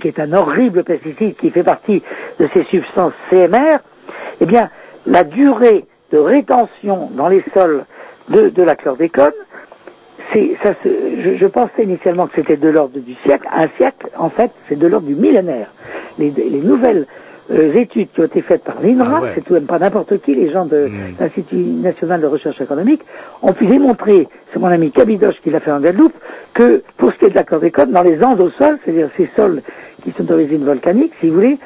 qui est un horrible pesticide qui fait partie de ces substances CMR, eh bien, la durée de rétention dans les sols de, de la chlordécone, ça se, je, je pensais initialement que c'était de l'ordre du siècle. Un siècle, en fait, c'est de l'ordre du millénaire. Les, les nouvelles euh, études qui ont été faites par l'INRA, Ah ouais. c'est tout de même pas n'importe qui, les gens de l'Institut national de recherche économique, ont pu démontrer, c'est mon ami Cabidoche qui l'a fait en Guadeloupe, que pour ce qui est de la chlordécone, dans les endosols, c'est-à-dire ces sols qui sont d'origine volcanique, si vous voulez,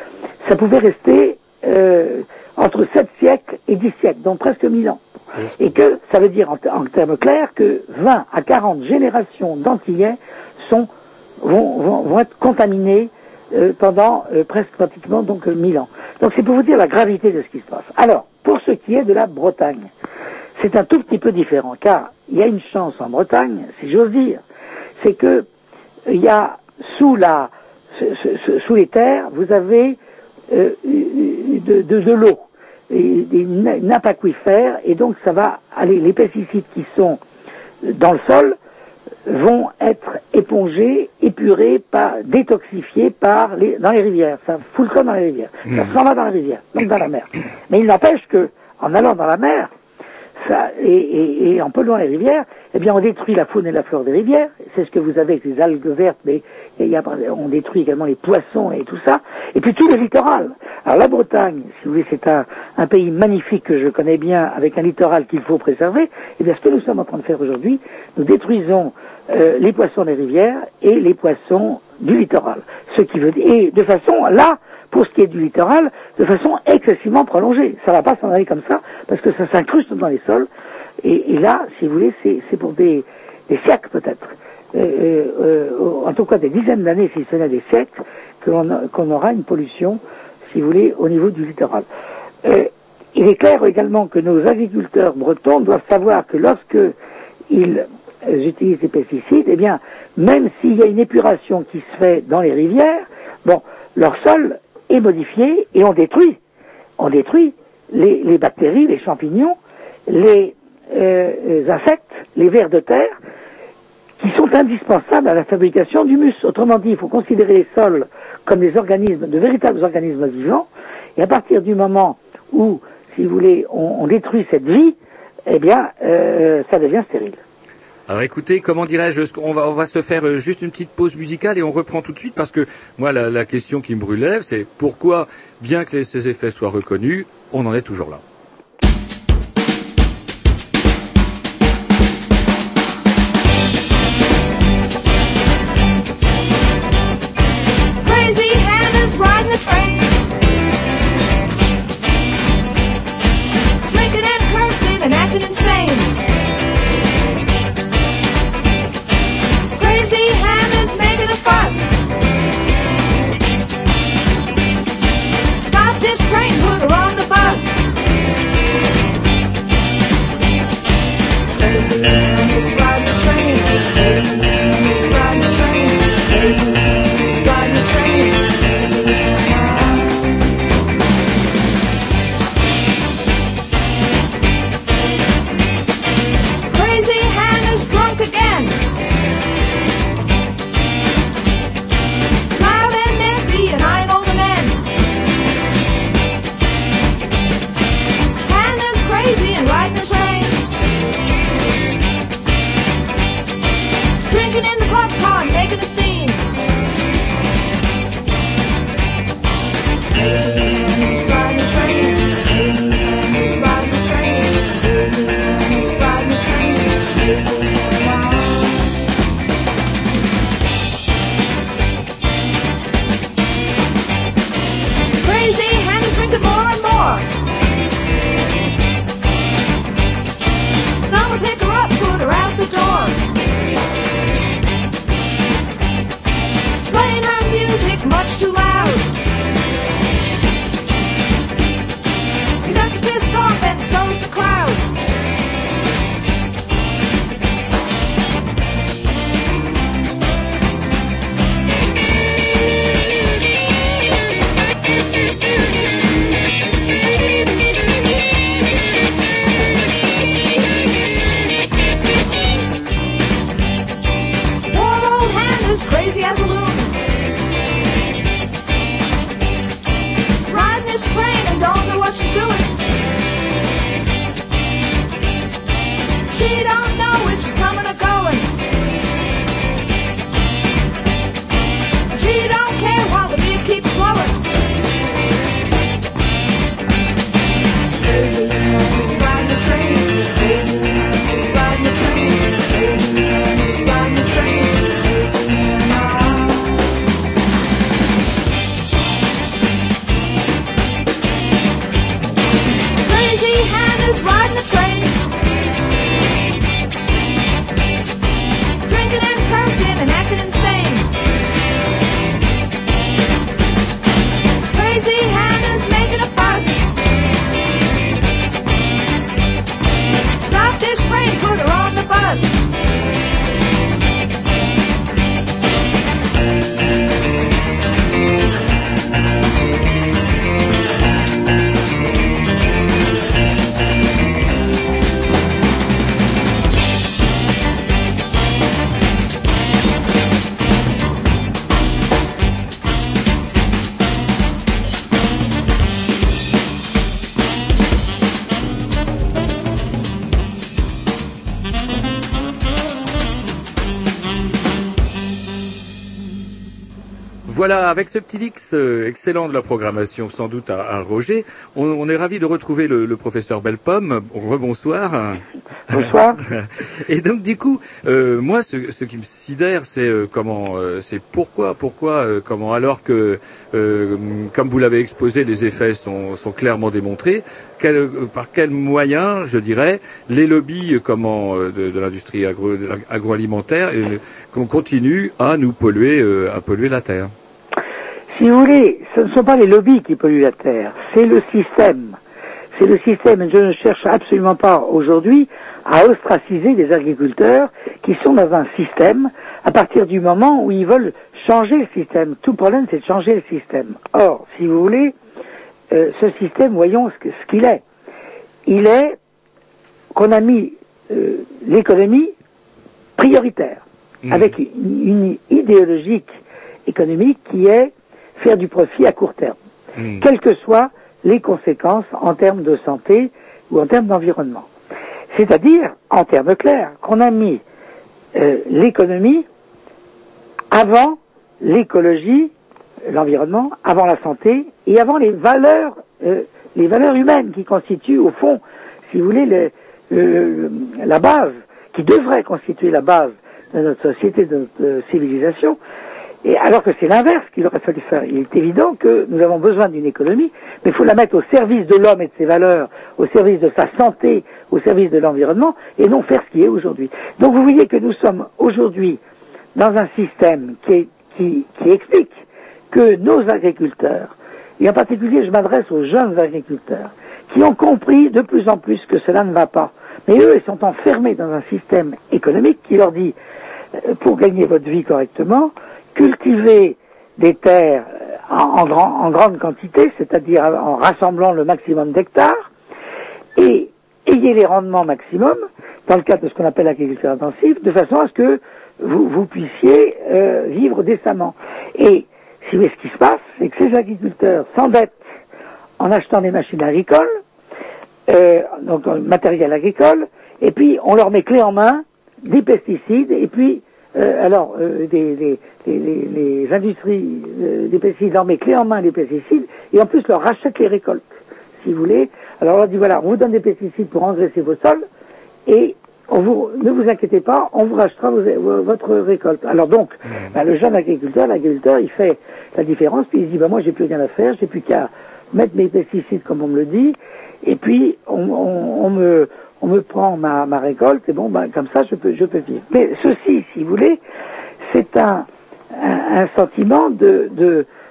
ça pouvait rester euh, entre 7 siècles et 10 siècles, donc presque 1000 ans. Et que ça veut dire en, te- en termes clairs que 20 à 40 générations d'Antillais sont, vont, vont, vont être contaminés euh, pendant euh, presque pratiquement donc euh, 1000 ans. Donc c'est pour vous dire la gravité de ce qui se passe. Alors, pour ce qui est de la Bretagne, c'est un tout petit peu différent, car il y a une chance en Bretagne, si j'ose dire, c'est que il y a sous la sous les terres, vous avez euh, de, de, de l'eau, et des na- nappes aquifères, et donc ça va aller, les pesticides qui sont dans le sol vont être épongés, épurés, par, détoxifiés par les, dans les rivières. Ça fout le camp dans les rivières. Ça s'en va dans les rivières, donc dans la mer. Mais il n'empêche que, en allant dans la mer, ça, et, et, et en polluant les rivières, eh bien, on détruit la faune et la flore des rivières. C'est ce que vous avez avec les algues vertes, mais on détruit également les poissons et tout ça. Et puis tout le littoral. Alors la Bretagne, si vous voulez, c'est un, pays magnifique que je connais bien, avec un littoral qu'il faut préserver. Eh bien, ce que nous sommes en train de faire aujourd'hui, nous détruisons euh, les poissons des rivières et les poissons du littoral. Ce qui veut dire, et de façon, là, pour ce qui est du littoral, de façon excessivement prolongée. Ça va pas s'en aller comme ça, parce que ça s'incruste dans les sols. Et, là, si vous voulez, c'est pour des, siècles peut-être. Euh, euh, euh, en tout cas, des dizaines d'années, si ce n'est des siècles, qu'on aura une pollution, si vous voulez, au niveau du littoral. Euh, il est clair également que nos agriculteurs bretons doivent savoir que lorsque ils utilisent des pesticides, eh bien, même s'il y a une épuration qui se fait dans les rivières, bon, leur sol est modifié et on détruit, on détruit les, les bactéries, les champignons, les euh, euh, insectes, les vers de terre, qui sont indispensables à la fabrication d'humus. Autrement dit, il faut considérer les sols comme des organismes, de véritables organismes vivants, et à partir du moment où, si vous voulez, on, détruit cette vie, eh bien, euh, ça devient stérile. Alors écoutez, comment dirais-je, on va se faire euh, juste une petite pause musicale et on reprend tout de suite parce que moi la, question qui me brûlait, c'est pourquoi, bien que ces effets soient reconnus, on en est toujours là. Voilà, avec ce petit X euh, excellent de la programmation, sans doute à, à Roger, on, on est ravi de retrouver le, le professeur Belpomme. Rebonsoir. Bonsoir. Et donc du coup, euh, moi, ce, ce qui me sidère, c'est euh, comment, euh, c'est pourquoi, pourquoi, euh, comment, alors que, euh, comme vous l'avez exposé, les effets sont, sont clairement démontrés. quel- par quels moyens, je dirais, les lobbies, comment, euh, de, de l'industrie agro, agroalimentaire, qu'on continue à nous polluer, euh, à polluer la terre. Si vous voulez, ce ne sont pas les lobbies qui polluent la terre, c'est le système. C'est le système. Et je ne cherche absolument pas aujourd'hui à ostraciser les agriculteurs qui sont dans un système à partir du moment où ils veulent changer le système. Tout problème, c'est de changer le système. Or, si vous voulez, euh, ce système, voyons ce qu'il est. Il est qu'on a mis euh, l'économie prioritaire, avec une, une idéologique économique qui est faire du profit à court terme, quelles que soient les conséquences en termes de santé ou en termes d'environnement. C'est-à-dire, en termes clairs, qu'on a mis euh, l'économie avant l'écologie, l'environnement, avant la santé et avant les valeurs, euh, les valeurs humaines qui constituent au fond, si vous voulez, le- le- la base, qui devrait constituer la base de notre société, de notre euh, civilisation. Et alors que c'est l'inverse qu'il aurait fallu faire. Il est évident que nous avons besoin d'une économie, mais il faut la mettre au service de l'homme et de ses valeurs, au service de sa santé, au service de l'environnement, et non faire ce qui est aujourd'hui. Donc vous voyez que nous sommes aujourd'hui dans un système qui, qui explique que nos agriculteurs, et en particulier je m'adresse aux jeunes agriculteurs, qui ont compris de plus en plus que cela ne va pas. Mais eux, ils sont enfermés dans un système économique qui leur dit, euh, pour gagner votre vie correctement, cultivez des terres euh, en, en grand- en grande quantité, c'est-à-dire en rassemblant le maximum d'hectares, et ayez les rendements maximum, dans le cadre de ce qu'on appelle l'agriculture intensive, de façon à ce que vous, puissiez euh, vivre décemment. Et si vous voulez, ce qui se passe, c'est que ces agriculteurs s'endettent en achetant des machines agricoles, euh, donc matériel agricole, et puis on leur met clé en main des pesticides, et puis euh, alors euh, des, les, les- les- les industries euh, des pesticides leur met clé en main des pesticides, et en plus leur rachètent les récoltes, si vous voulez. Alors on leur dit voilà, on vous donne des pesticides pour engraisser vos sols, et on vous, ne vous inquiétez pas, on vous rachètera vos- votre récolte. Alors donc, ben, le jeune agriculteur, l'agriculteur, il fait la différence, puis il dit, ben, moi j'ai plus rien à faire, j'ai plus qu'à mettre mes pesticides comme on me le dit, et puis on, on- on me, on me prend ma, récolte, et bon, ben, comme ça je peux, vivre. Mais ceci, si vous voulez, c'est un, sentiment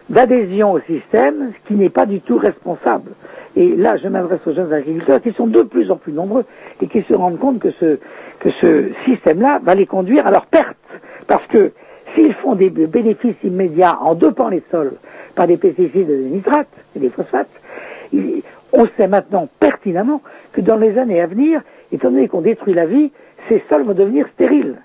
d'adhésion au système qui n'est pas du tout responsable. Et là, je m'adresse aux jeunes agriculteurs qui sont de plus en plus nombreux et qui se rendent compte que ce, système-là va les conduire à leur perte. Parce que s'ils font des bénéfices immédiats en dopant les sols par des pesticides et des nitrates et des phosphates, on sait maintenant pertinemment que dans les années à venir, étant donné qu'on détruit la vie, ces sols vont devenir stériles.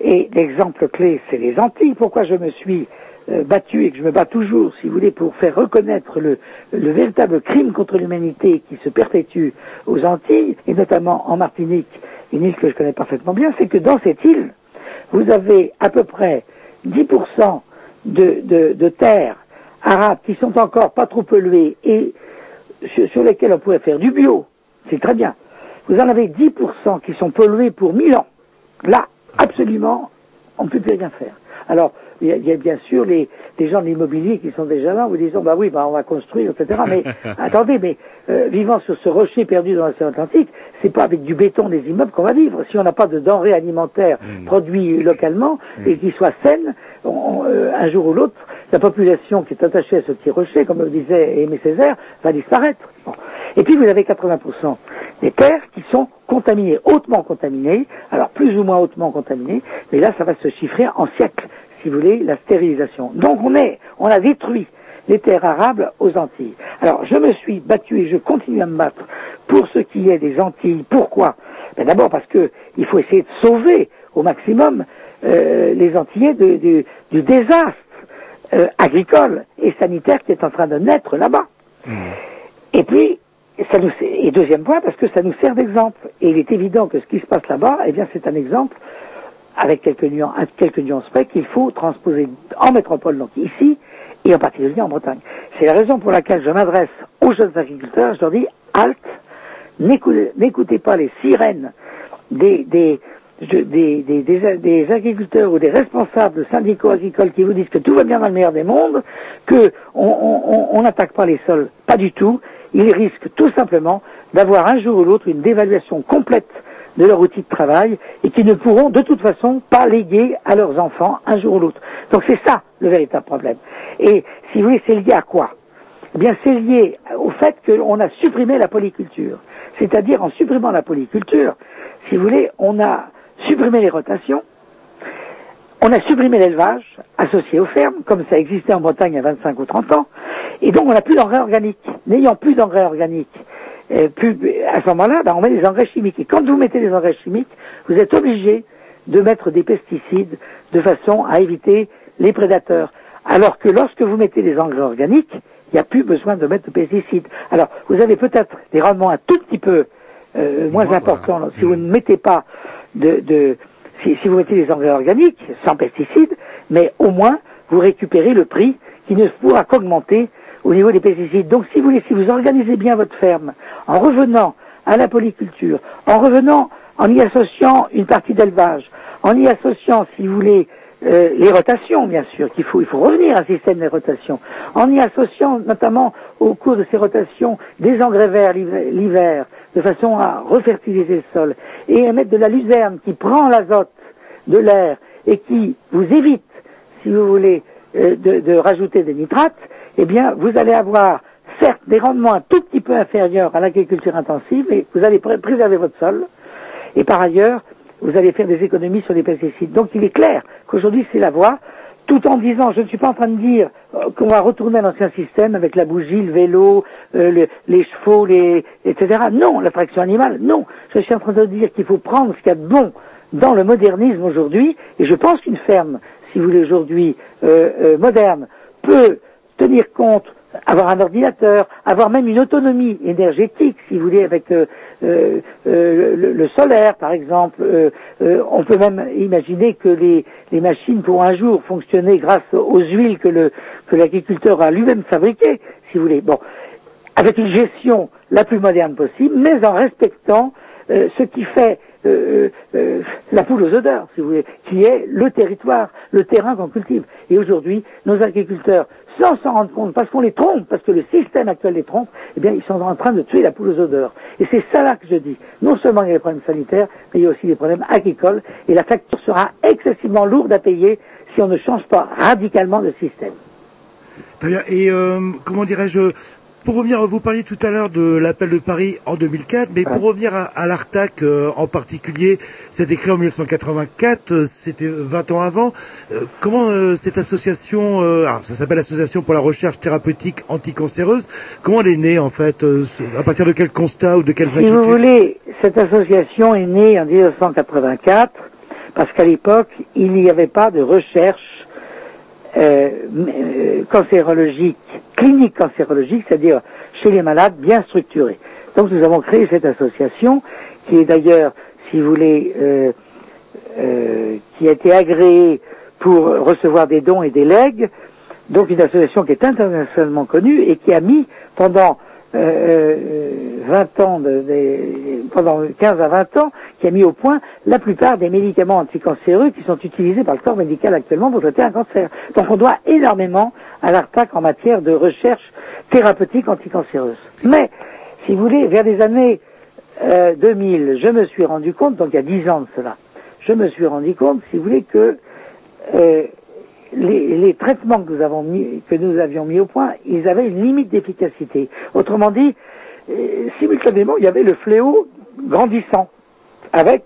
Et l'exemple clé, c'est les Antilles. Pourquoi je me suis euh, battu et que je me bats toujours, si vous voulez, pour faire reconnaître le, le véritable crime contre l'humanité qui se perpétue aux Antilles, et notamment en Martinique, une île que je connais parfaitement bien, c'est que dans cette île, vous avez à peu près 10% de, de, de terres arabes qui sont encore pas trop polluées et sur, sur lesquelles on pourrait faire du bio. C'est très bien. Vous en avez 10% qui sont pollués pour 1000 ans. Là, absolument, on ne peut plus rien faire. Alors, il y, a, il y a bien sûr les, les gens de l'immobilier qui sont déjà là, vous disant, bah oui, bah on va construire, etc. Mais attendez, mais euh, vivant sur ce rocher perdu dans l'océan Atlantique, c'est pas avec du béton des immeubles qu'on va vivre. Si on n'a pas de denrées alimentaires produits localement et qui soient saines, euh, un jour ou l'autre, la population qui est attachée à ce petit rocher, comme le disait Aimé Césaire, va disparaître. Et puis vous avez 80% des terres qui sont contaminées, hautement contaminées, alors plus ou moins hautement contaminées, mais là ça va se chiffrer en siècles, si vous voulez, la stérilisation. Donc on est, on a détruit les terres arables aux Antilles. Alors je me suis battu et je continue à me battre pour ce qui est des Antilles. Pourquoi? Ben, D'abord parce que il faut essayer de sauver au maximum euh, les Antillais de- de- du désastre euh, agricole et sanitaire qui est en train de naître là-bas. Et puis, ça nous, et deuxième point, parce que ça nous sert d'exemple. Et il est évident que ce qui se passe là-bas, eh bien, c'est un exemple, avec quelques nuances, quelques nuances près, qu'il faut transposer en métropole, donc ici, et en particulier en Bretagne. C'est la raison pour laquelle je m'adresse aux jeunes agriculteurs, je leur dis, halte, n'écoutez pas les sirènes des, des, des, agriculteurs ou des responsables syndicaux agricoles qui vous disent que tout va bien dans le meilleur des mondes, que on n'attaque pas les sols, pas du tout. Ils risquent tout simplement d'avoir un jour ou l'autre une dévaluation complète de leur outil de travail et qui ne pourront de toute façon pas léguer à leurs enfants un jour ou l'autre. Donc c'est ça le véritable problème. Et si vous voulez, c'est lié à quoi? Eh bien, c'est lié au fait qu'on a supprimé la polyculture. C'est-à-dire, en supprimant la polyculture, si vous voulez, on a supprimé les rotations, on a supprimé l'élevage associé aux fermes, comme ça existait en Bretagne il y a 25 ou 30 ans, et donc on n'a plus d'engrais organiques. N'ayant plus d'engrais organiques, euh, plus, à ce moment-là, ben, on met des engrais chimiques. Et quand vous mettez des engrais chimiques, vous êtes obligé de mettre des pesticides de façon à éviter les prédateurs. Alors que lorsque vous mettez des engrais organiques, il n'y a plus besoin de mettre de pesticides. Alors, vous avez peut-être des rendements un tout petit peu euh, moins importants si vous ne mettez pas de, de si, vous mettez des engrais organiques, sans pesticides, mais au moins vous récupérez le prix qui ne pourra qu'augmenter au niveau des pesticides. Donc si vous voulez, si vous organisez bien votre ferme, en revenant à la polyculture, en revenant, en y associant une partie d'élevage, en y associant, si vous voulez, euh, les rotations, bien sûr, qu'il faut, il faut revenir à un système de rotation, en y associant notamment au cours de ces rotations des engrais verts l'hiver- de façon à refertiliser le sol, et à mettre de la luzerne qui prend l'azote de l'air et qui vous évite, si vous voulez, euh, de, de rajouter des nitrates, eh bien, vous allez avoir certes des rendements un tout petit peu inférieurs à l'agriculture intensive, mais vous allez pré- préserver votre sol, et par ailleurs, vous allez faire des économies sur les pesticides. Donc il est clair qu'aujourd'hui c'est la voie, tout en disant, je ne suis pas en train de dire euh, qu'on va retourner à l'ancien système avec la bougie, le vélo, euh, le- les chevaux, les, etc. Non, la fraction animale, non. Je suis en train de dire qu'il faut prendre ce qu'il y a de bon dans le modernisme aujourd'hui, et je pense qu'une ferme, si vous voulez aujourd'hui, euh, euh, moderne, peut tenir compte, avoir un ordinateur, avoir même une autonomie énergétique, si vous voulez, avec euh, euh, le, solaire, par exemple. Euh, on peut même imaginer que les, machines pourront un jour fonctionner grâce aux huiles que l'agriculteur a lui-même fabriquées, si vous voulez. Bon, avec une gestion la plus moderne possible, mais en respectant ce qui fait la poule aux odeurs, si vous voulez, qui est le territoire, le terrain qu'on cultive. Et aujourd'hui, nos agriculteurs, sans s'en rendre compte, parce qu'on les trompe, parce que le système actuel les trompe, eh bien, ils sont en train de tuer la poule aux odeurs. Et c'est ça là que je dis. Non seulement il y a des problèmes sanitaires, mais il y a aussi des problèmes agricoles, et la facture sera excessivement lourde à payer si on ne change pas radicalement le système. Très bien. Et euh, comment dirais-je pour revenir, vous parliez tout à l'heure de l'appel de Paris en 2004, mais pour revenir à, à l'Artac euh, en particulier, c'est écrit en 1984, euh, c'était 20 ans avant. Euh, comment euh, cette association, euh, alors, ça s'appelle Association pour la recherche thérapeutique anticancéreuse, comment elle est née en fait euh, À partir de quel constat ou de quelles Si vous inquiétudes voulez, cette association est née en 1984 parce qu'à l'époque, il n'y avait pas de recherche euh, euh, cancérologique, clinique cancérologique, c'est-à-dire chez les malades bien structurée. Donc nous avons créé cette association qui est d'ailleurs, si vous voulez, euh, euh, qui a été agréée pour recevoir des dons et des legs, donc une association qui est internationalement connue et qui a mis pendant 20 ans, de, pendant 15 à 20 ans, qui a mis au point la plupart des médicaments anticancéreux qui sont utilisés par le corps médical actuellement pour traiter un cancer. Donc on doit énormément à l'ARPAC en matière de recherche thérapeutique anticancéreuse. Mais, si vous voulez, vers les années euh, 2000, je me suis rendu compte, donc il y a 10 ans de cela, je me suis rendu compte, si vous voulez, que euh, les, les traitements que nous, avons mis, que nous avions mis au point, ils avaient une limite d'efficacité. Autrement dit, euh, simultanément, il y avait le fléau grandissant, avec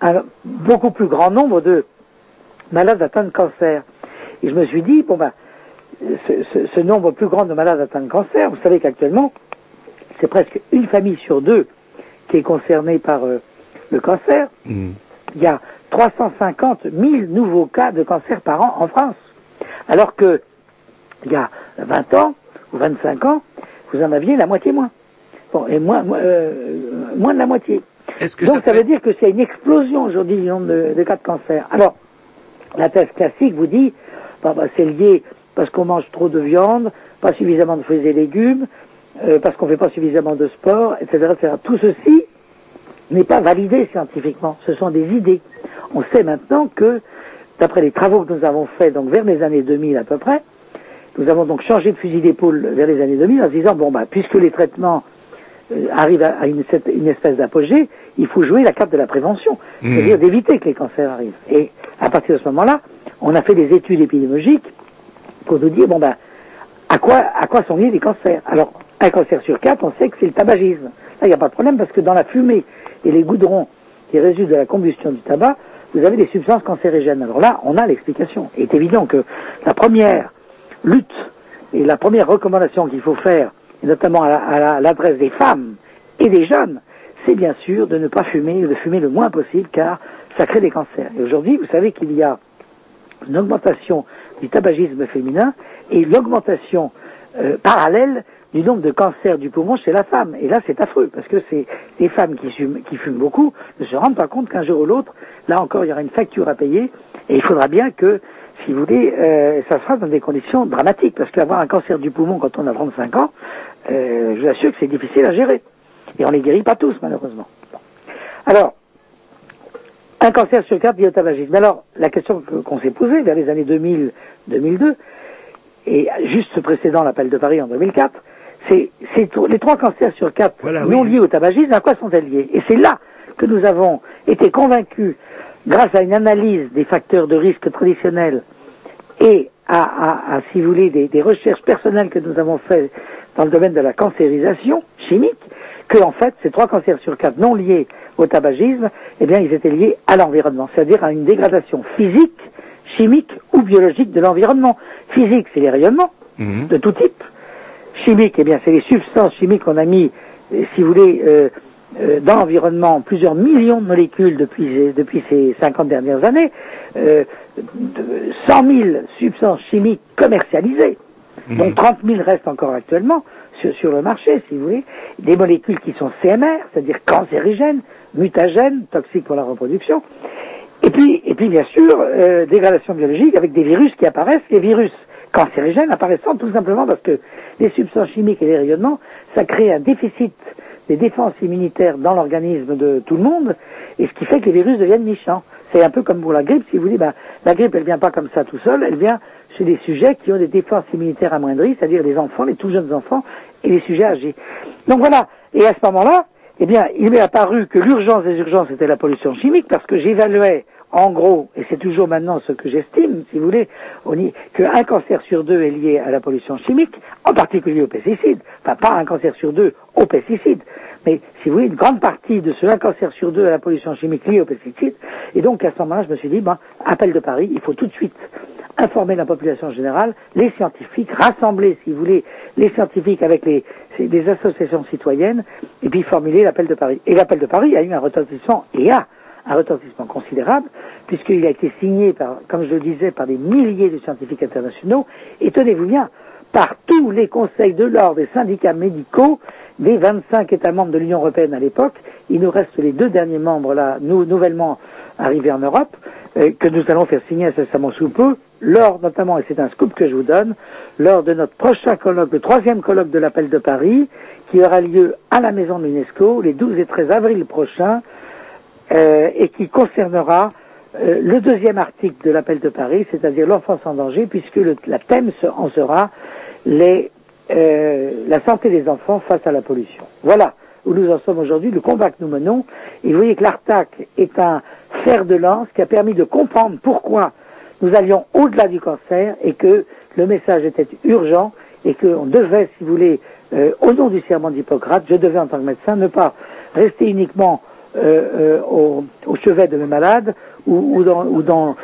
un beaucoup plus grand nombre de malades atteints de cancer. Et je me suis dit, bon ben, ce, ce- ce nombre plus grand de malades atteints de cancer, vous savez qu'actuellement, c'est presque une famille sur deux qui est concernée par euh, le cancer. Il y a 350 000 nouveaux cas de cancer par an en France. Alors que, il y a 20 ans ou 25 ans, vous en aviez la moitié moins. Bon, et moins, moins, euh, moins de la moitié. Donc ça, veut dire que c'est une explosion aujourd'hui du nombre de, de cas de cancer. Alors, la thèse classique vous dit, bah, bah, c'est lié parce qu'on mange trop de viande, pas suffisamment de fruits et légumes, euh, parce qu'on fait pas suffisamment de sport, etc., etc. Tout ceci n'est pas validé scientifiquement. Ce sont des idées. On sait maintenant que, d'après les travaux que nous avons faits, donc vers les années 2000 à peu près, nous avons donc changé de fusil d'épaule vers les années 2000 en se disant, bon, bah, puisque les traitements euh, arrivent à, une, une espèce d'apogée, il faut jouer la carte de la prévention, Mhm. c'est-à-dire d'éviter que les cancers arrivent. Et à partir de ce moment-là, on a fait des études épidémiologiques pour nous dire, bon, ben, à quoi, à quoi sont liés les cancers? Alors, un cancer sur quatre, on sait que c'est le tabagisme. Là, il n'y a pas de problème parce que dans la fumée et les goudrons qui résultent de la combustion du tabac, vous avez des substances cancérigènes. Alors là, on a l'explication. Il est évident que la première lutte et la première recommandation qu'il faut faire, notamment à la- à la- à l'adresse des femmes et des jeunes, c'est bien sûr de ne pas fumer, de fumer le moins possible, car ça crée des cancers. Et aujourd'hui, vous savez qu'il y a une augmentation du tabagisme féminin et une augmentation euh, parallèle du nombre de cancers du poumon chez la femme. Et là, c'est affreux, parce que c'est les femmes qui fument, beaucoup ne se rendent pas compte qu'un jour ou l'autre, là encore, il y aura une facture à payer, et il faudra bien que, si vous voulez, euh, ça se fasse dans des conditions dramatiques, parce qu'avoir un cancer du poumon quand on a 35 ans, euh, je vous assure que c'est difficile à gérer. Et on les guérit pas tous, malheureusement. Alors, un cancer sur quatre lié au tabagisme. Mais alors, la question que- qu'on s'est posée vers les années 2000-2002, et juste précédant l'appel de Paris en 2004, c'est les trois cancers sur quatre non liés au tabagisme, à quoi sont-elles liées Et c'est là que nous avons été convaincus, grâce à une analyse des facteurs de risque traditionnels et à, à- à, si vous voulez, des, des recherches personnelles que nous avons faites dans le domaine de la cancérisation chimique, que en fait, ces trois cancers sur quatre non liés au tabagisme, eh bien, ils étaient liés à l'environnement, c'est-à-dire à une dégradation physique, chimique ou biologique de l'environnement. Physique, c'est les rayonnements de tout type. Chimique, eh bien, c'est les substances chimiques qu'on a mis, euh, si vous voulez, euh, euh, dans l'environnement, plusieurs millions de molécules depuis, depuis ces 50 dernières années, euh, de 100 000 substances chimiques commercialisées, dont 30 000 restent encore actuellement sur, sur le marché, si vous voulez, des molécules qui sont CMR, c'est-à-dire cancérigènes, mutagènes, toxiques pour la reproduction, et puis, et puis bien sûr, euh, dégradation biologique avec des virus qui apparaissent, les virus cancérigènes apparaissant tout simplement parce que les substances chimiques et les rayonnements, ça crée un déficit des défenses immunitaires dans l'organisme de tout le monde, et ce qui fait que les virus deviennent méchants. C'est un peu comme pour la grippe, si vous voulez, ben, la grippe, elle vient pas comme ça tout seul, elle vient chez des sujets qui ont des défenses immunitaires amoindries, c'est-à-dire les enfants, les tout jeunes enfants et les sujets âgés. Donc voilà, et à ce moment-là, eh bien, il m'est apparu que l'urgence des urgences était la pollution chimique parce que j'évaluais en gros, et c'est toujours maintenant ce que j'estime, si vous voulez, qu'un cancer sur deux est lié à la pollution chimique, en particulier aux pesticides. Enfin, pas un cancer sur deux aux pesticides, mais si vous voulez, une grande partie de ce un cancer sur deux à la pollution chimique liée aux pesticides. Et donc, à ce moment-là, je me suis dit, ben, appel de Paris, il faut tout de suite informer la population générale, les scientifiques, rassembler, si vous voulez, les scientifiques avec les, des associations citoyennes, et puis formuler l'appel de Paris. Et l'appel de Paris a eu un retentissement, et a un retentissement considérable, puisqu'il a été signé, par, comme je le disais, par des milliers de scientifiques internationaux, et tenez-vous bien, par tous les conseils de l'ordre des syndicats médicaux des 25 États membres de l'Union européenne à l'époque. Il nous reste les deux derniers membres là, nouvellement arrivés en Europe, euh, que nous allons faire signer incessamment sous peu, lors notamment, et c'est un scoop que je vous donne, lors de notre prochain colloque, le troisième colloque de l'appel de Paris, qui aura lieu à la maison de l'UNESCO les 12 et 13 avril prochains, euh, et qui concernera euh, le deuxième article de l'appel de Paris, c'est-à-dire l'enfance en danger, puisque le la thème en sera les, euh, la santé des enfants face à la pollution. Voilà où nous en sommes aujourd'hui, le combat que nous menons. Et vous voyez que l'ARTAC est un fer de lance qui a permis de comprendre pourquoi nous allions au-delà du cancer et que le message était urgent et qu'on devait, si vous voulez, euh, au nom du serment d'Hippocrate, je devais en tant que médecin ne pas rester uniquement euh, euh, au, chevet de mes malades ou, dans,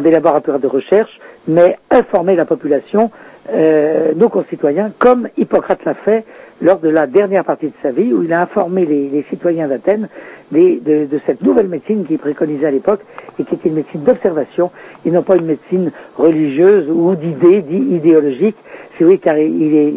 des laboratoires de recherche, mais informer la population, nos concitoyens, comme Hippocrate l'a fait lors de la dernière partie de sa vie, où il a informé les citoyens d'Athènes de, de cette nouvelle médecine qu'il préconisait à l'époque et qui était une médecine d'observation et non pas une médecine religieuse ou d'idées, dit idéologique. C'est oui, car il est,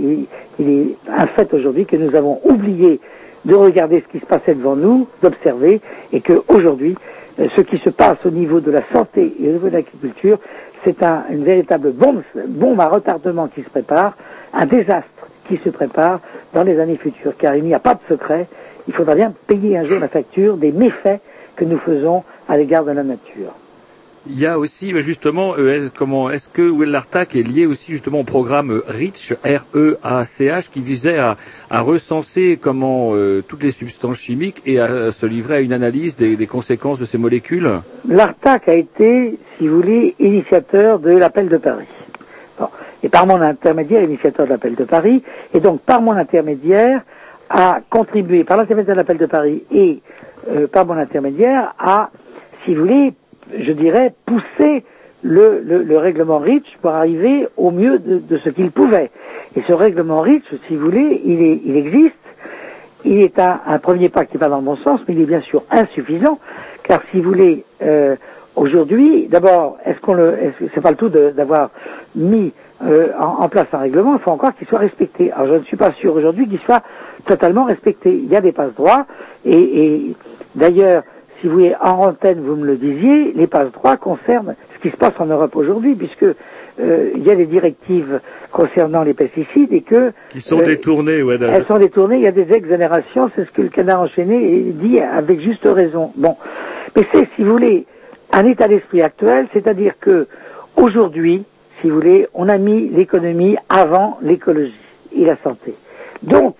il, est un fait aujourd'hui que nous avons oublié de regarder ce qui se passait devant nous, d'observer, et que aujourd'hui, euh, ce qui se passe au niveau de la santé et au niveau de l'agriculture, c'est un, une véritable bombe, bombe à retardement qui se prépare, un désastre qui se prépare dans les années futures, car il n'y a pas de secret. Il faudra bien payer un jour la facture des méfaits que nous faisons à l'égard de la nature. Il y a aussi justement, euh, comment est-ce que Will l'Artac est lié aussi justement au programme REACH, R-E-A-C-H, qui visait à, à recenser comment euh, toutes les substances chimiques et à, se livrer à une analyse des, des conséquences de ces molécules? L'ARTAC a été, si vous voulez, initiateur de l'appel de Paris. Bon. Et par mon intermédiaire, initiateur de l'appel de Paris, et donc par mon intermédiaire, a contribué, par l'intermédiaire de l'appel de Paris et euh, par mon intermédiaire, à, si vous voulez, je dirais, pousser le, le, le règlement REACH pour arriver au mieux de, de ce qu'il pouvait. Et ce règlement REACH, si vous voulez, il, est, il existe, il est un, un premier pas qui va dans le bon sens, mais il est bien sûr insuffisant, car si vous voulez, euh, aujourd'hui, d'abord, est-ce qu'on le, c'est pas le tout d'avoir mis euh, en, en place un règlement, il faut encore qu'il soit respecté. Alors je ne suis pas sûr aujourd'hui qu'il soit totalement respecté. Il y a des passe-droits et, et d'ailleurs, si vous voulez, en antenne, vous me le disiez, les passe-droits concernent ce qui se passe en Europe aujourd'hui, puisque euh, il y a des directives concernant les pesticides et que Qui sont euh, ouais. d'un- elles sont détournées, il y a des exonérations, c'est ce que le canard enchaîné dit avec juste raison. Bon. Mais c'est, si vous voulez, un état d'esprit actuel, c'est-à-dire que aujourd'hui, si vous voulez, on a mis l'économie avant l'écologie et la santé. Donc,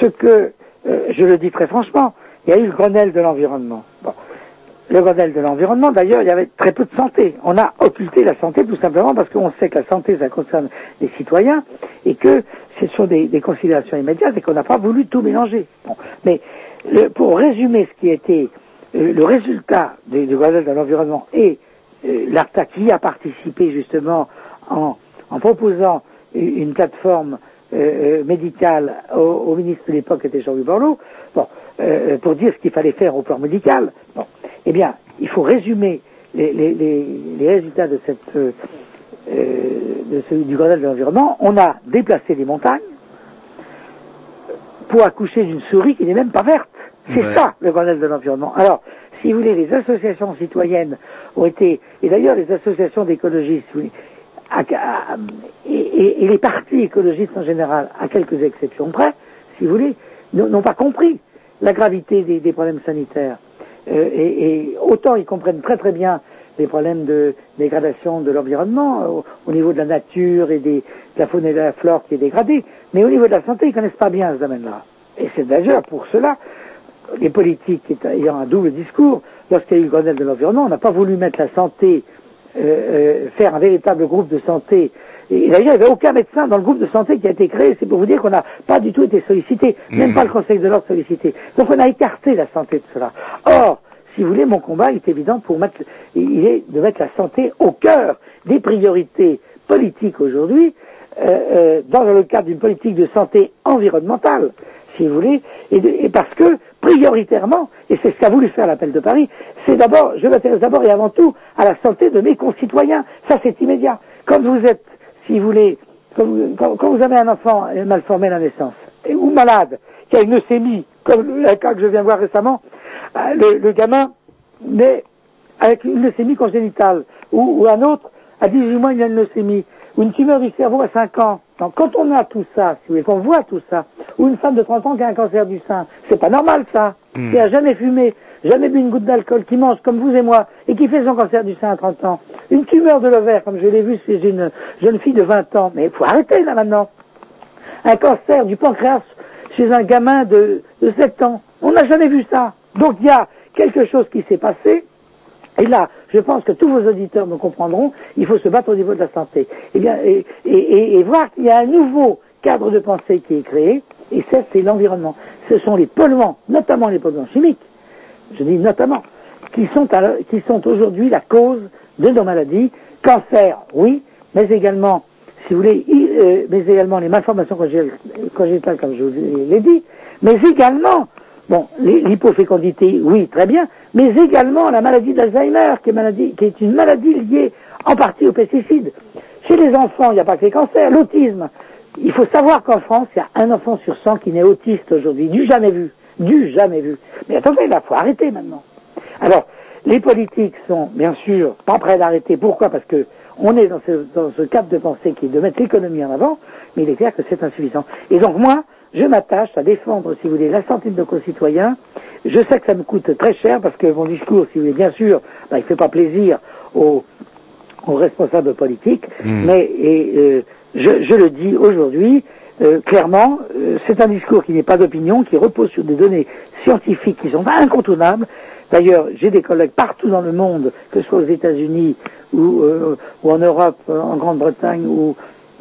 ce que, euh, je le dis très franchement, il y a eu le Grenelle de l'environnement. Bon. Le Grenelle de l'environnement, d'ailleurs, il y avait très peu de santé. On a occulté la santé tout simplement parce qu'on sait que la santé, ça concerne les citoyens et que ce sont des, considérations immédiates et qu'on n'a pas voulu tout mélanger. Bon. Mais le- pour résumer ce qui été euh, le résultat du, Grenelle de l'environnement et euh, l'ARTA qui a participé justement en, proposant une plateforme euh, euh, médicale au, au ministre de l'époque, qui était Jean-Louis Borloo, bon, euh, pour dire ce qu'il fallait faire au plan médical. Bon, eh bien, il faut résumer les, les, les, les résultats de cette euh, euh, de ce- du Grenelle de l'environnement. On a déplacé les montagnes pour accoucher d'une souris qui n'est même pas verte. C'est Ouais. ça le Grenelle de l'environnement. Alors, si vous voulez, les associations citoyennes ont été, et d'ailleurs les associations d'écologistes, et, les partis écologistes en général, à quelques exceptions près, si vous voulez, n'ont pas compris la gravité des, problèmes sanitaires. Euh, et, autant ils comprennent très très bien les problèmes de dégradation de l'environnement au, au niveau de la nature et des, de la faune et de la flore qui est dégradée, mais au niveau de la santé, ils connaissent pas bien ce domaine-là. Et c'est d'ailleurs pour cela les politiques ayant un double discours, lorsqu'il y a eu le Grenelle de l'environnement, on n'a pas voulu mettre la santé, euh, euh, faire un véritable groupe de santé. Et d'ailleurs, il n'y avait aucun médecin dans le groupe de santé qui a été créé. C'est pour vous dire qu'on n'a pas du tout été sollicité, même pas le Conseil de l'ordre sollicité. Donc on a écarté la santé de cela. Or, si vous voulez, mon combat est évident pour mettre, il est de mettre la santé au cœur des priorités politiques aujourd'hui, euh, euh, dans le cadre d'une politique de santé environnementale, si vous voulez, et, de- et parce que prioritairement, et c'est ce qu'a voulu faire l'appel de Paris, c'est d'abord, je m'intéresse d'abord et avant tout à la santé de mes concitoyens. Ça, c'est immédiat. Quand vous êtes, si vous voulez, quand vous, avez un enfant mal formé à la naissance, ou malade, qui a une leucémie, comme le cas que je viens voir récemment, euh, le, gamin naît avec une leucémie congénitale, ou, ou un autre, à 18 mois, il a une leucémie, ou une tumeur du cerveau à 5 ans. Donc, quand on a tout ça, si vous voulez, qu'on voit tout ça, ou une femme de 30 ans qui a un cancer du sein, c'est pas normal ça, Hmm. qui a jamais fumé, jamais bu une goutte d'alcool, qui mange comme vous et moi, et qui fait son cancer du sein à 30 ans. Une tumeur de l'ovaire, comme je l'ai vu chez une jeune fille de 20 ans. Mais il faut arrêter là maintenant. Un cancer du pancréas chez un gamin de, de 7 ans. On n'a jamais vu ça. Donc il y a quelque chose qui s'est passé. Et là, je pense que tous vos auditeurs me comprendront, il faut se battre au niveau de la santé. Et, bien, et, voir qu'il y a un nouveau cadre de pensée qui est créé, et ça, c'est l'environnement. Ce sont les polluants, notamment les polluants chimiques, je dis notamment, qui sont, qui sont aujourd'hui la cause de nos maladies. Cancer, oui, mais également, si vous voulez, euh, mais également les malformations congé- congénitales, comme je vous l'ai dit, mais également, bon, l'hypofécondité, oui, très bien, mais également la maladie d'Alzheimer, qui est, une maladie liée en partie aux pesticides. Chez les enfants, il n'y a pas que les cancers, l'autisme. Il faut savoir qu'en France, il y a un enfant sur 100 qui n'est autiste aujourd'hui, du jamais vu, du jamais vu. Mais attendez, là, faut arrêter maintenant. Alors, les politiques sont bien sûr pas prêts d'arrêter. Pourquoi? Parce que on est dans ce, dans ce cadre de pensée qui est de mettre l'économie en avant, mais il est clair que c'est insuffisant. Et donc moi, je m'attache à défendre, si vous voulez, la santé de nos concitoyens. Je sais que ça me coûte très cher parce que mon discours, si vous voulez, bien sûr, ben, il ne fait pas plaisir aux, aux responsables politiques, Mm. mais et, euh, je, je le dis aujourd'hui, euh, clairement, euh, c'est un discours qui n'est pas d'opinion, qui repose sur des données scientifiques qui sont incontournables. D'ailleurs, j'ai des collègues partout dans le monde, que ce soit aux États-Unis ou, euh, ou en Europe, en Grande-Bretagne ou,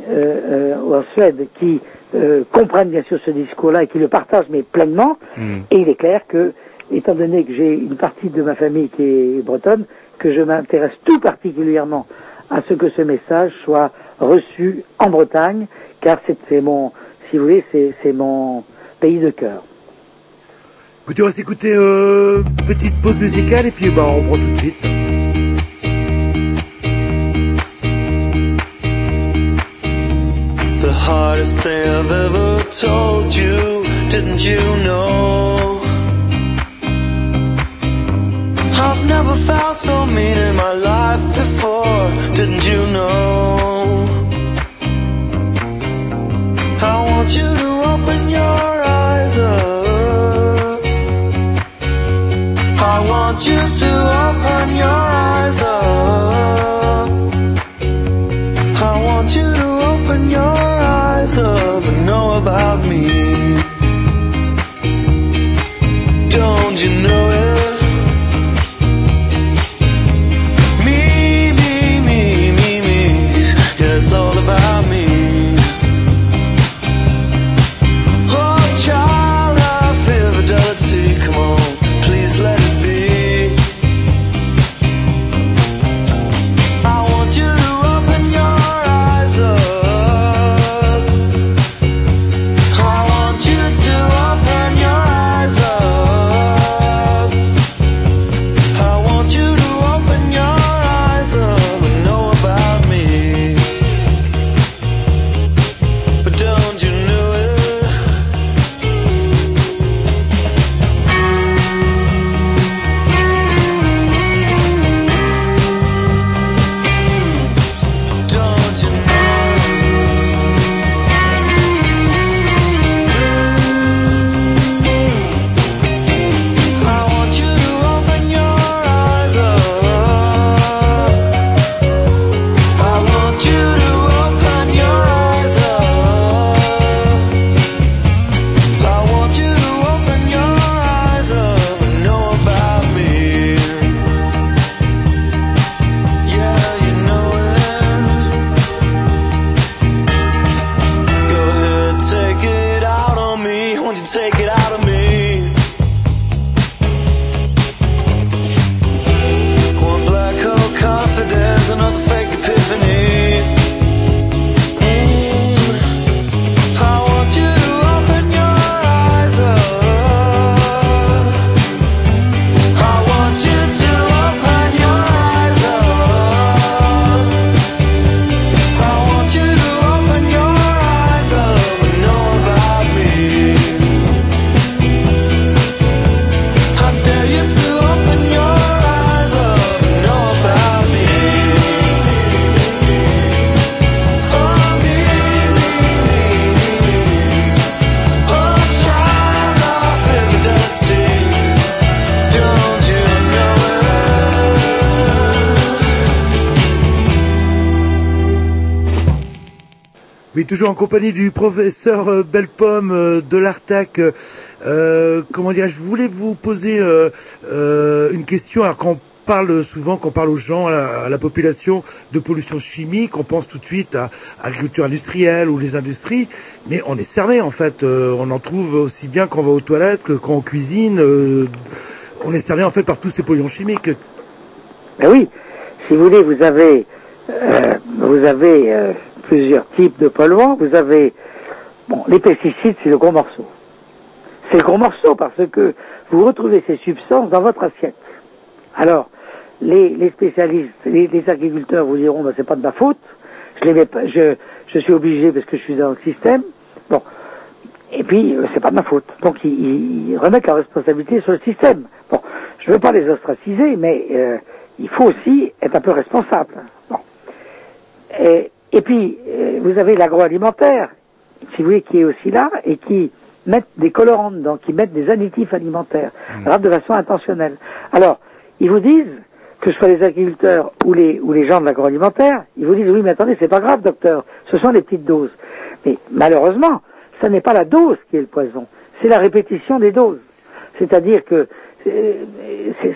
euh, euh, en Suède, qui euh, comprennent bien sûr ce discours-là et qui le partagent, mais pleinement. Et il est clair que, étant donné que j'ai une partie de ma famille qui est bretonne, que je m'intéresse tout particulièrement à ce que ce message soit reçu en Bretagne, car c'est mon, si vous voulez, c'est c'est mon pays de cœur. Écoutez, on va s'écouter euh, petite pause musicale et puis bah, on reprend tout de suite. Best thing I've ever told you. Didn't you know? I've never felt so mean in my life before. Didn't you know? I want you to open your toujours en compagnie du professeur euh, Bellepomme euh, de l'Artac. Euh, comment dire, je voulais vous poser euh, euh, une question? Alors qu'on parle souvent, qu'on parle aux gens, à la, à la population de pollution chimique, on pense tout de suite à agriculture industrielle ou les industries, mais on est cerné en fait. On en trouve aussi bien quand on va aux toilettes que quand on cuisine. on est cerné en fait par tous ces polluants chimiques. Ben oui, si vous voulez, vous avez, vous avez plusieurs types de polluants. Vous avez, bon, les pesticides, c'est le gros morceau. C'est le gros morceau parce que vous retrouvez ces substances dans votre assiette. Alors, les, spécialistes, les, agriculteurs vous diront, ben, c'est pas de ma faute. Je les mets pas, je, suis obligé parce que je suis dans le système. Bon. Et puis, euh, c'est pas de ma faute. Donc, ils remettent la responsabilité sur le système. Bon. Je veux pas les ostraciser, mais, euh, il faut aussi être un peu responsable. Bon. Et, et puis, euh, vous avez l'agroalimentaire, si vous voulez, qui est aussi là et qui mettent des colorants dedans, qui mettent des additifs alimentaires, alors de façon intentionnelle. Alors, ils vous disent, que ce soit les agriculteurs ou les, ou les gens de l'agroalimentaire, ils vous disent, oui, mais attendez, c'est pas grave, docteur, ce sont des petites doses. Mais malheureusement, ce n'est pas la dose qui est le poison, c'est la répétition des doses. C'est-à-dire que c'est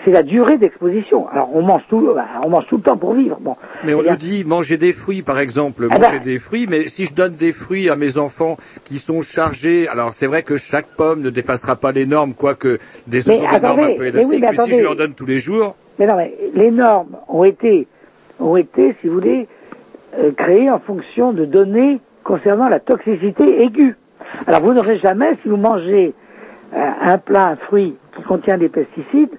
c'est la durée d'exposition. Alors on mange tout, bah, on mange tout le temps pour vivre. Bon, Mais on Eh nous dit manger des fruits, par exemple, Ah manger ben. des fruits. Mais si je donne des fruits à mes enfants qui sont chargés, alors c'est vrai que chaque pomme ne dépassera pas les normes, quoique des, ce sont des normes un peu mais oui, élastiques. mais si je leur donne tous les jours, Mais non, mais les normes ont été, ont été, si vous voulez, euh, créées en fonction de données concernant la toxicité aiguë. Alors vous n'aurez jamais, si vous mangez euh, un plat, un fruit qui contient des pesticides,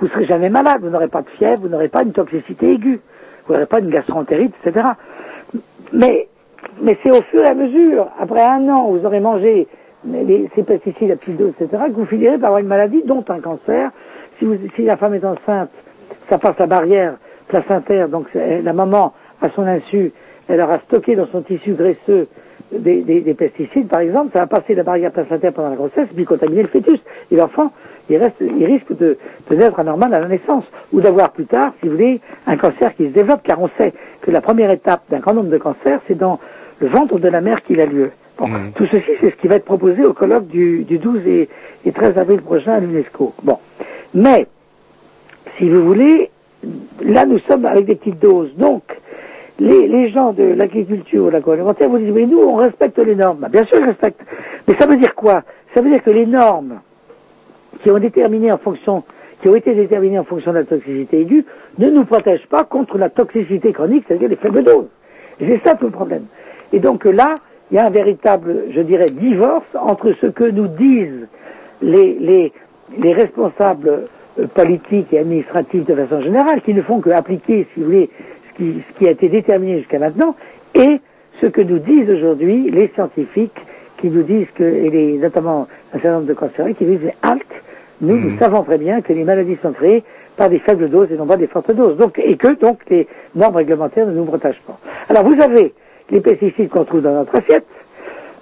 vous serez jamais malade, vous n'aurez pas de fièvre, vous n'aurez pas une toxicité aiguë, vous n'aurez pas une gastroentérite, etc. Mais mais c'est au fur et à mesure, après un an, vous aurez mangé les- ces pesticides à petite dose, etc., que vous finirez par avoir une maladie, dont un cancer. Si, la femme est enceinte, ça passe la barrière placentaire, donc la maman, à son insu, elle aura stocké dans son tissu graisseux des, des- des pesticides, par exemple, ça va passer la barrière placentaire pendant la grossesse, puis contaminer le fœtus. Et l'enfant, il, reste, il risque de, de naître anormal à la naissance, ou d'avoir plus tard, si vous voulez, un cancer qui se développe, car on sait que la première étape d'un grand nombre de cancers, c'est dans le ventre de la mère qu'il a lieu. Bon, tout ceci, c'est ce qui va être proposé au colloque du, du 12 et, et 13 avril prochain à l'UNESCO. Bon, mais si vous voulez, là nous sommes avec des petites doses. Donc, les, les gens de l'agriculture ou de l'agroalimentaire vous disent, mais nous, on respecte les normes. Bien sûr, ils respectent. Mais ça veut dire quoi? Ça veut dire que les normes qui ont été déterminées en fonction de la toxicité aiguë, ne nous protègent pas contre la toxicité chronique, c'est-à-dire les faibles doses. C'est ça tout le problème. Et donc là, il y a un véritable, je dirais, divorce entre ce que nous disent les, les, les responsables euh, politiques et administratifs de façon générale, qui ne font que appliquer, si vous voulez, ce qui, a été déterminé jusqu'à maintenant, et ce que nous disent aujourd'hui les scientifiques, qui nous disent que, et notamment un certain nombre de cancérologues, qui disent halte, nous, nous savons très bien que les maladies sont créées par des faibles doses et non pas des fortes doses. Donc, et que donc les normes réglementaires ne nous protègent pas. Alors vous avez les pesticides qu'on trouve dans notre assiette,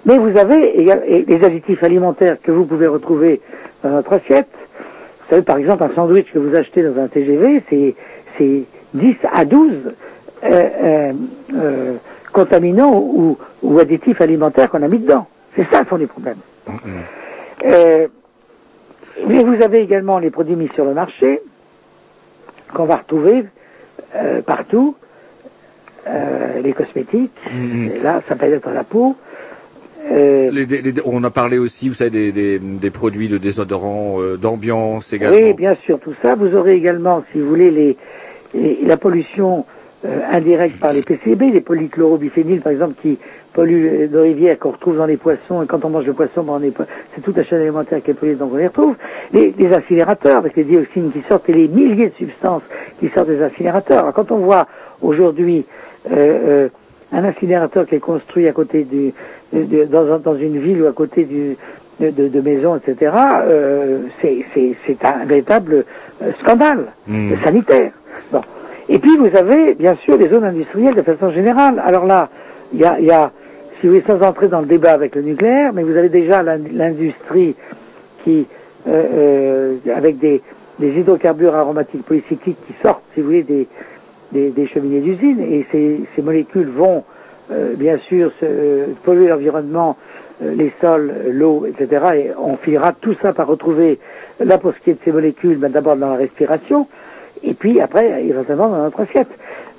mais vous avez et les additifs alimentaires que vous pouvez retrouver dans notre assiette. Vous savez, par exemple, un sandwich que vous achetez dans un TGV, c'est, c'est 10 à 12 euh, euh, euh, contaminants ou, ou additifs alimentaires qu'on a mis dedans. C'est ça le fond du problème. Euh, mais vous avez également les produits mis sur le marché, qu'on va retrouver euh, partout, euh, les cosmétiques, et là, ça peut être la peau. Euh, Les- les- les- on a parlé aussi, vous savez, des, des, des produits de désodorants, d'ambiance également. Oui, bien sûr, tout ça. Vous aurez également, si vous voulez, les, les- la pollution indirecte par les PCB, les polychlorobiphéniles, par exemple, qui polluent nos rivières, qu'on retrouve dans les poissons, et quand on mange le poisson, ben, on c'est toute la chaîne alimentaire qui est polluée, donc on les retrouve. Les, les incinérateurs, avec les dioxines qui sortent, et les milliers de substances qui sortent des incinérateurs. Alors, quand on voit aujourd'hui euh, euh, un incinérateur qui est construit à côté du, de- de- dans, dans une ville ou à côté du, de, de, de maisons, etc., euh, c'est, un véritable scandale Mm. sanitaire. Bon. Et puis vous avez bien sûr les zones industrielles de façon générale. Alors là, il y a, il y a, si vous voulez, sans entrer dans le débat avec le nucléaire, mais vous avez déjà l'in- l'industrie qui, euh, euh, avec des, hydrocarbures aromatiques polycycliques qui sortent, si vous voulez, des, cheminées d'usine, et ces, molécules vont euh, bien sûr se, euh, polluer l'environnement, euh, les sols, l'eau, etc. Et on finira tout ça par retrouver, là pour ce qui est de ces molécules, ben, d'abord dans la respiration, et puis après, éventuellement, dans notre assiette.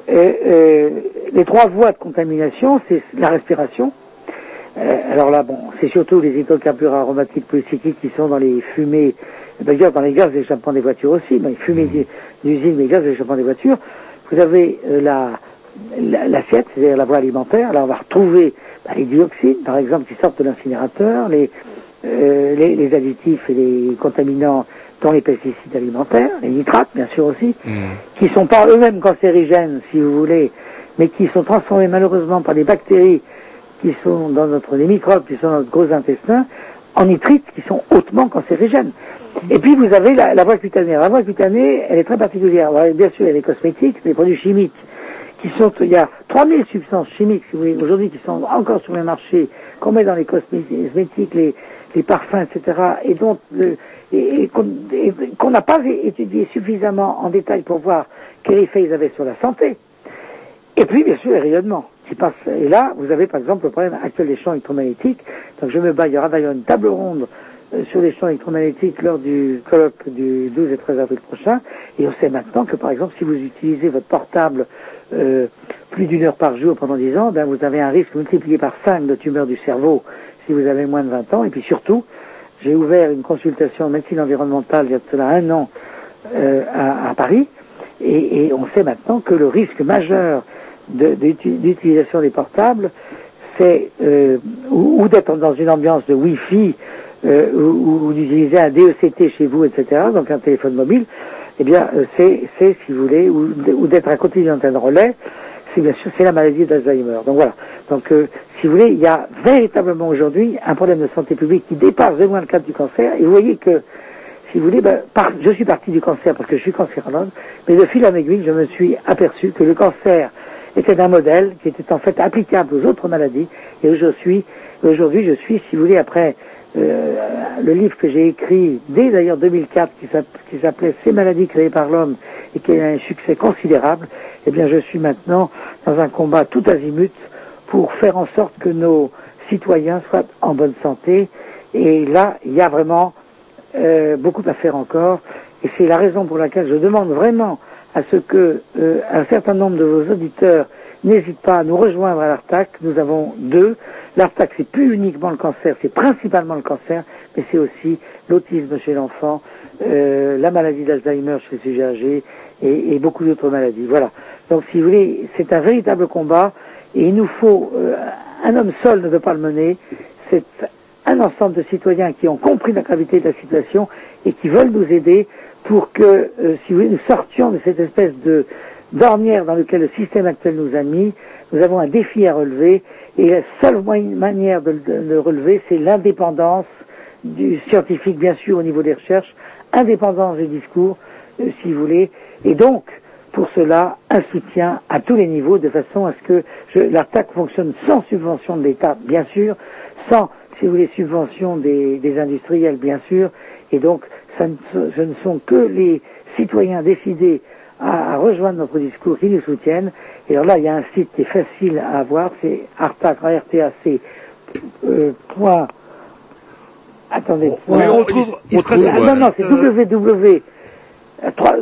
Euh, les trois voies de contamination, c'est la respiration. Euh, alors là, bon, c'est surtout les hydrocarbures aromatiques polycycliques qui sont dans les fumées, d'ailleurs dans les gaz d'échappement des voitures aussi, dans les fumées d'u- d'usine, les gaz d'échappement des voitures. Vous avez euh, la la- l'assiette, c'est-à-dire la voie alimentaire. Là, on va retrouver bah, les dioxines, par exemple, qui sortent de l'incinérateur, les, euh, les, les additifs et les contaminants dans les pesticides alimentaires, les nitrates, bien sûr aussi, qui sont pas eux-mêmes cancérigènes, si vous voulez, mais qui sont transformés malheureusement par des bactéries qui sont dans notre, les microbes qui sont dans notre gros intestin, en nitrites qui sont hautement cancérigènes. Et puis vous avez la, la voie cutanée. La voie cutanée, elle est très particulière. Avez, bien sûr, il y a les cosmétiques, les produits chimiques, qui sont, il y a 3000 substances chimiques, si vous voulez, aujourd'hui, qui sont encore sur le marché, qu'on met dans les cosmétiques, les, les parfums, etc., et dont, le- et, qu'on n'a pas étudié suffisamment en détail pour voir quel effet ils avaient sur la santé. Et puis, bien sûr, les rayonnements. Et là, vous avez par exemple le problème actuel des champs électromagnétiques. Donc, je me bats, il y aura d'ailleurs une table ronde euh, sur les champs électromagnétiques lors du colloque du 12 et 13 avril prochain. Et on sait maintenant que, par exemple, si vous utilisez votre portable euh, plus d'une heure par jour pendant 10 ans, ben, vous avez un risque multiplié par 5 de tumeur du cerveau si vous avez moins de 20 ans. Et puis surtout, j'ai ouvert une consultation en médecine environnementale il y a cela un an euh, à, Paris. Et, on sait maintenant que le risque majeur d'utilisation des portables, c'est euh, ou, d'être dans une ambiance de Wi-Fi euh, ou, d'utiliser un DECT chez vous, etc., donc un téléphone mobile, eh bien, euh, c'est, si vous voulez, ou, d'être à côté antenne relais, c'est bien sûr c'est la maladie d'Alzheimer. Donc voilà. Donc euh, si vous voulez, il y a véritablement aujourd'hui un problème de santé publique qui dépasse de loin le cadre du cancer. Et vous voyez que si vous voulez, ben, je suis parti du cancer parce que je suis cancérologue, mais de fil en aiguille, je me suis aperçu que le cancer était un modèle qui était en fait applicable aux autres maladies. Et aujourd'hui, je suis, si vous voulez, après euh, le livre que j'ai écrit dès d'ailleurs 2004, qui s'app- qui s'appelait Ces maladies créées par l'homme et qui a eu un succès considérable, eh bien, je suis maintenant dans un combat tout azimut pour faire en sorte que nos citoyens soient en bonne santé. Et là, il y a vraiment euh, beaucoup à faire encore. Et c'est la raison pour laquelle je demande vraiment à ce que euh, un certain nombre de vos auditeurs n'hésitent pas à nous rejoindre à l'ARTAC. Nous avons deux. L'ARTAC, c'est plus uniquement le cancer, c'est principalement le cancer, mais c'est aussi l'autisme chez l'enfant, euh, la maladie d'Alzheimer chez les sujets âgés et, beaucoup d'autres maladies. Voilà. Donc, si vous voulez, c'est un véritable combat et il nous faut euh, un homme seul ne peut pas le mener. C'est un ensemble de citoyens qui ont compris la gravité de la situation et qui veulent nous aider pour que, euh, si vous voulez, nous sortions de cette espèce de d'ornière dans lequel le système actuel nous a mis. Nous avons un défi à relever et la seule manière de, le- de le relever, c'est l'indépendance du scientifique, bien sûr, au niveau des recherches, indépendance des discours, euh, si vous voulez, et donc, pour cela, un soutien à tous les niveaux, de façon à ce que l'attaque fonctionne sans subvention de l'État, bien sûr, sans, si vous voulez, subvention des, des industriels, bien sûr, et donc, ça ne, so- ce ne sont que les citoyens décidés à, à rejoindre notre discours qui nous soutiennent. Et alors là, il y a un site qui est facile à avoir, c'est artac, euh, point, attendez, Oui, point- on trouve- il sera Ah, non, non, c'est site, euh, www, euh, trois-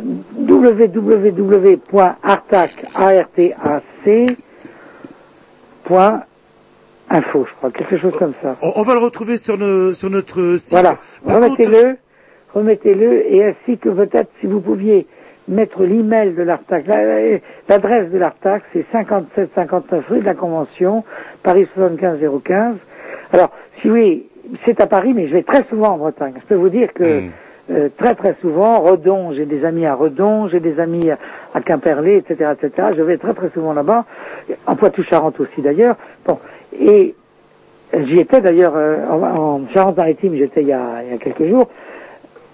www.artac, A-R-T-A-C, point info, je crois, quelque chose comme ça. On, on va le retrouver sur, nos- sur notre site. Voilà, remettez-le, remettez-le, et ainsi que peut-être si vous pouviez mettre l'email de l'Artac, la- l'adresse de l'Artac, c'est 57-59 rue de la Convention, Paris 75-015. Alors, si oui, c'est à Paris, mais je vais très souvent en Bretagne. Je peux vous dire que euh, très très souvent, Redon, j'ai des amis à Redon, j'ai des amis à, Quimperlé, etc., etc. Je vais très très souvent là-bas, en Poitou-Charentes aussi d'ailleurs. Bon, et J'y étais d'ailleurs euh, en, en Charente-Maritime, j'étais il, il y a quelques jours.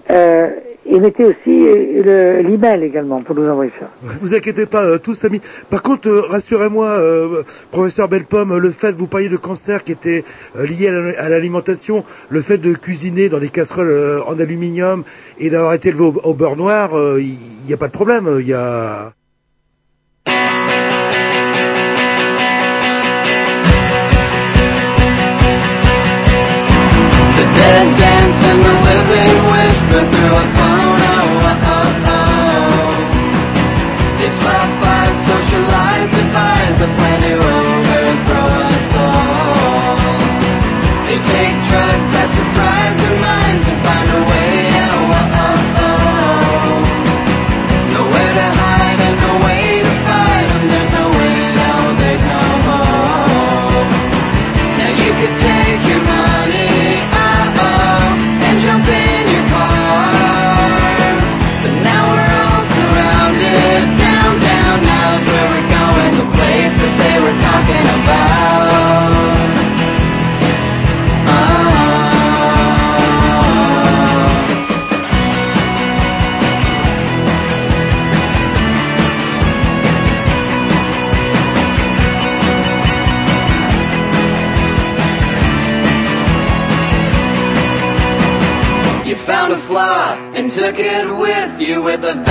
Euh, et mettez aussi euh, le- l'email également pour nous envoyer ça. Vous inquiétez pas, euh, tous amis. Par contre, euh, rassurez-moi, euh, professeur Belpomme, euh, le fait, vous parliez de cancer qui était euh, lié à la- à l'alimentation, le fait de cuisiner dans des casseroles euh, en aluminium et d'avoir été élevé au, au beurre noir, euh, il n'y a pas de problème. Il y a... The dead dance and the living whisper through a phone. Plan to overthrow us all. They take the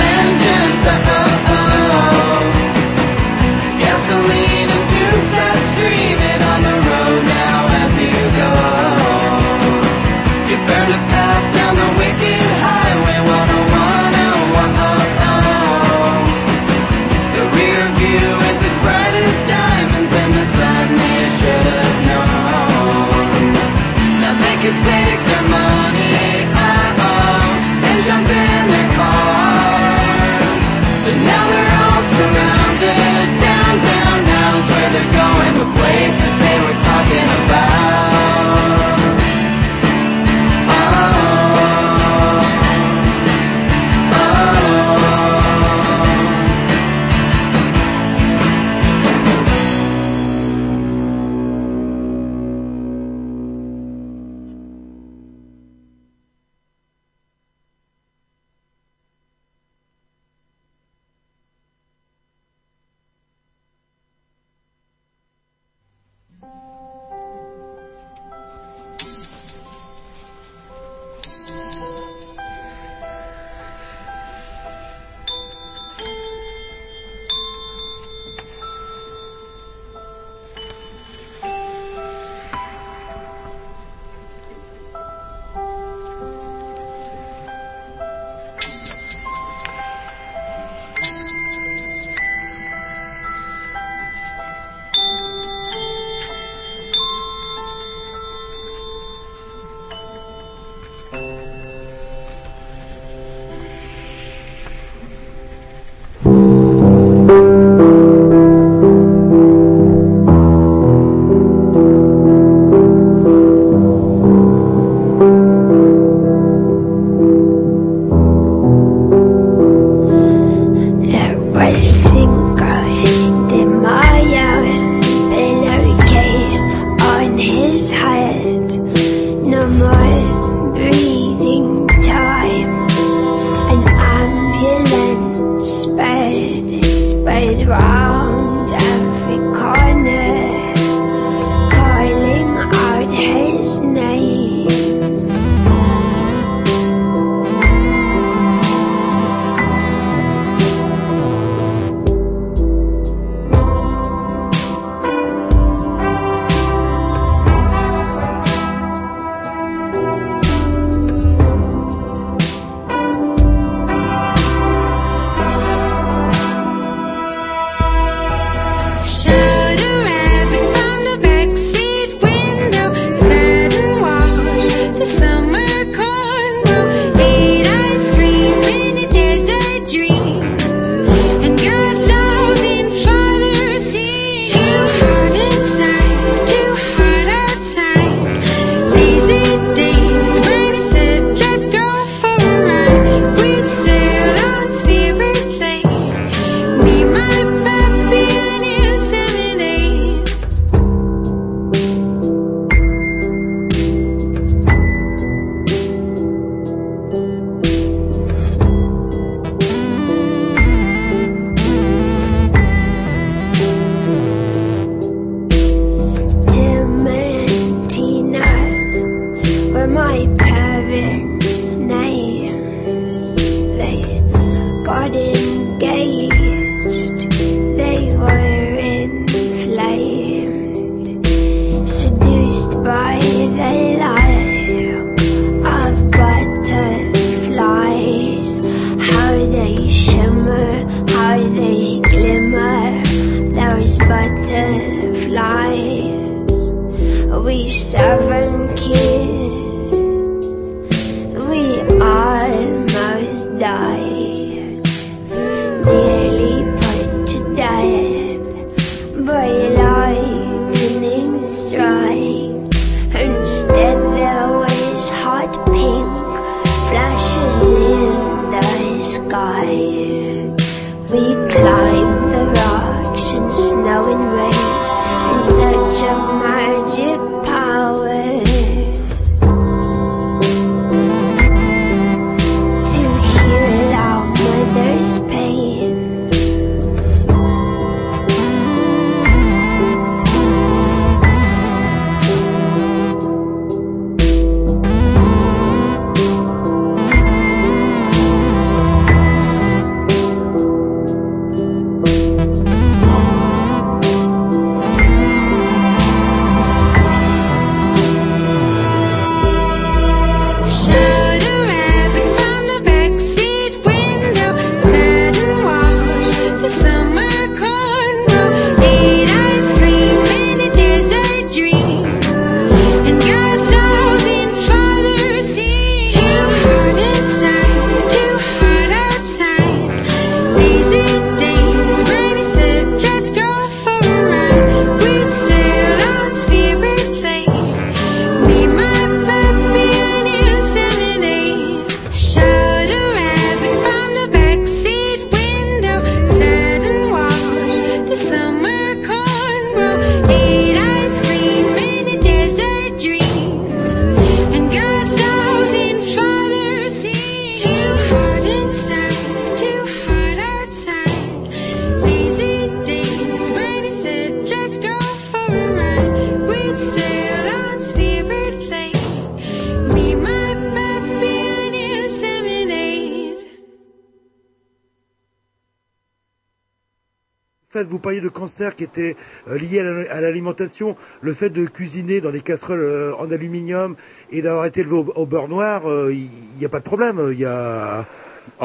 qui était euh, lié à la- à l'alimentation. Le fait de cuisiner dans des casseroles euh, en aluminium et d'avoir été élevé au, beurre noir, euh, il n'y a pas de problème. Il y a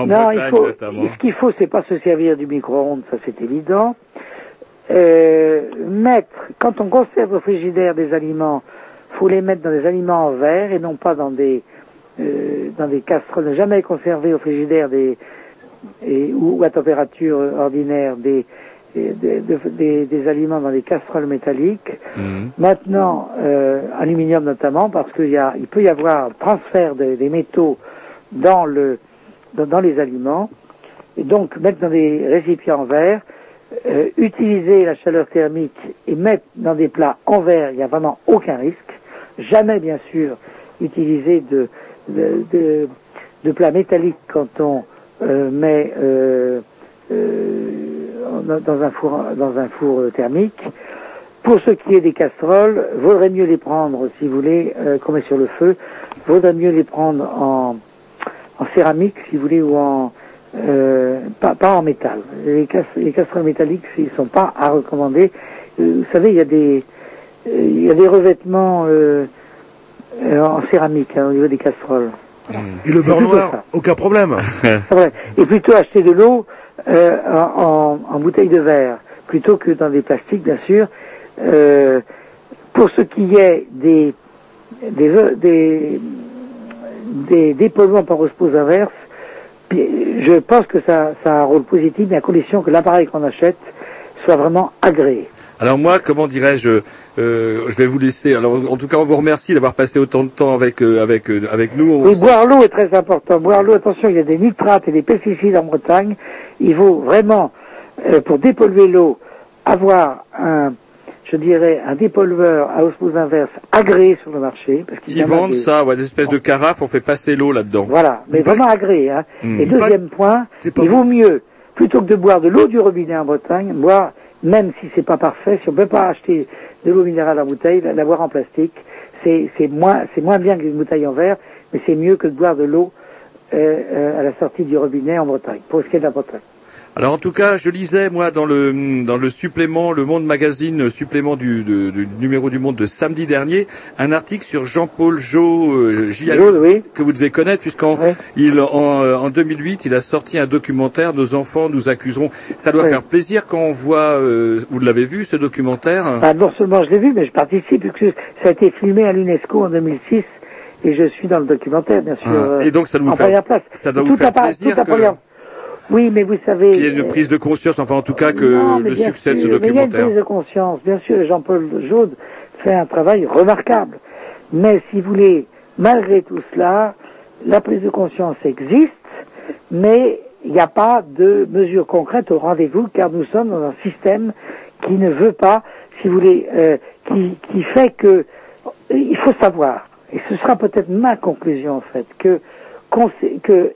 non, il faut, ce qu'il faut, c'est pas se servir du micro-ondes, ça c'est évident. Euh, mettre, quand on conserve au frigidaire des aliments, faut les mettre dans des aliments en verre et non pas dans des euh, dans des casseroles. Ne jamais conserver au frigidaire des et, ou à température ordinaire des des, des- aliments dans des casseroles métalliques. Maintenant, euh, aluminium notamment, parce qu'il y a, il peut y avoir transfert des, des métaux dans le, dans, dans les aliments, et donc mettre dans des récipients en verre, euh, utiliser la chaleur thermique et mettre dans des plats en verre, il n'y a vraiment aucun risque. Jamais, bien sûr, utiliser de, de, de, de plats métalliques quand on euh, met dans un four, dans un four euh, thermique. Pour ce qui est des casseroles, vaudrait mieux les prendre, si vous voulez, euh, qu'on met sur le feu, vaudrait mieux les prendre en, en céramique, si vous voulez, ou en euh, pas, pas en métal. Les, casse- les casseroles métalliques, ils sont pas à recommander. Euh, vous savez, il y a des euh, il y a des revêtements en céramique hein, au niveau des casseroles. et le beurre noir, aucun problème. C'est vrai. Et plutôt acheter de l'eau euh, en, en- en bouteille de verre, plutôt que dans des plastiques, bien sûr. Euh, pour ce qui est des des des, des dépolluants par osmose inverse, je pense que ça, ça a un rôle positif, mais à condition que l'appareil qu'on achète soit vraiment agréé. Alors moi, comment dirais-je, euh, je vais vous laisser. Alors en tout cas, on vous remercie d'avoir passé autant de temps avec euh, avec euh, avec nous. On Oui, s- boire l'eau est très important. Boire l'eau, attention, il y a des nitrates et des pesticides en Bretagne. Il faut vraiment, euh, pour dépolluer l'eau, avoir un, je dirais, un dépollueur à osmose inverse agréé sur le marché. Parce Ils vendent des- ça, ouais, des espèces de carafes, on fait passer l'eau là-dedans. Voilà, mais vraiment agréé. Hein. Mm. Et pas- deuxième point, il vaut mieux, plutôt que de boire de l'eau du robinet en Bretagne, boire, même si c'est pas parfait, si on peut pas acheter de l'eau minérale en bouteille, la, boire en plastique, c'est moins, moins bien qu'une bouteille en verre, mais c'est mieux que de boire de l'eau euh, euh, à la sortie du robinet en Bretagne, pour ce qui est de la Bretagne. Alors en tout cas, je lisais moi dans le dans le supplément Le Monde Magazine, supplément du, de- du numéro du Monde de samedi dernier, un article sur Jean-Paul Jo euh, oui. que vous devez connaître puisqu'en il en, euh, en 2008 il a sorti un documentaire Nos enfants nous accuseront. Ça doit Oui. faire plaisir quand on voit. euh, vous l'avez vu ce documentaire? Bah, non seulement je l'ai vu, mais je participe, puisque ça a été filmé à l'UNESCO en 2006, et je suis dans le documentaire, bien sûr. Ah. euh, Et donc ça doit vous faire- place. ça doit vous faire la plaisir toute la que- première- Oui, mais vous savez... Qu'il y ait une euh, prise de conscience, enfin en tout cas que non, le succès de ce sûr, mais Il y a documentaire. une prise de conscience. Bien sûr, Jean-Paul Jaude fait un travail remarquable. Mais si vous voulez, malgré tout cela, la prise de conscience existe, mais il n'y a pas de mesures concrètes au rendez-vous, car nous sommes dans un système qui ne veut pas, si vous voulez, euh, qui, qui fait que il faut savoir, et ce sera peut-être ma conclusion en fait, que, que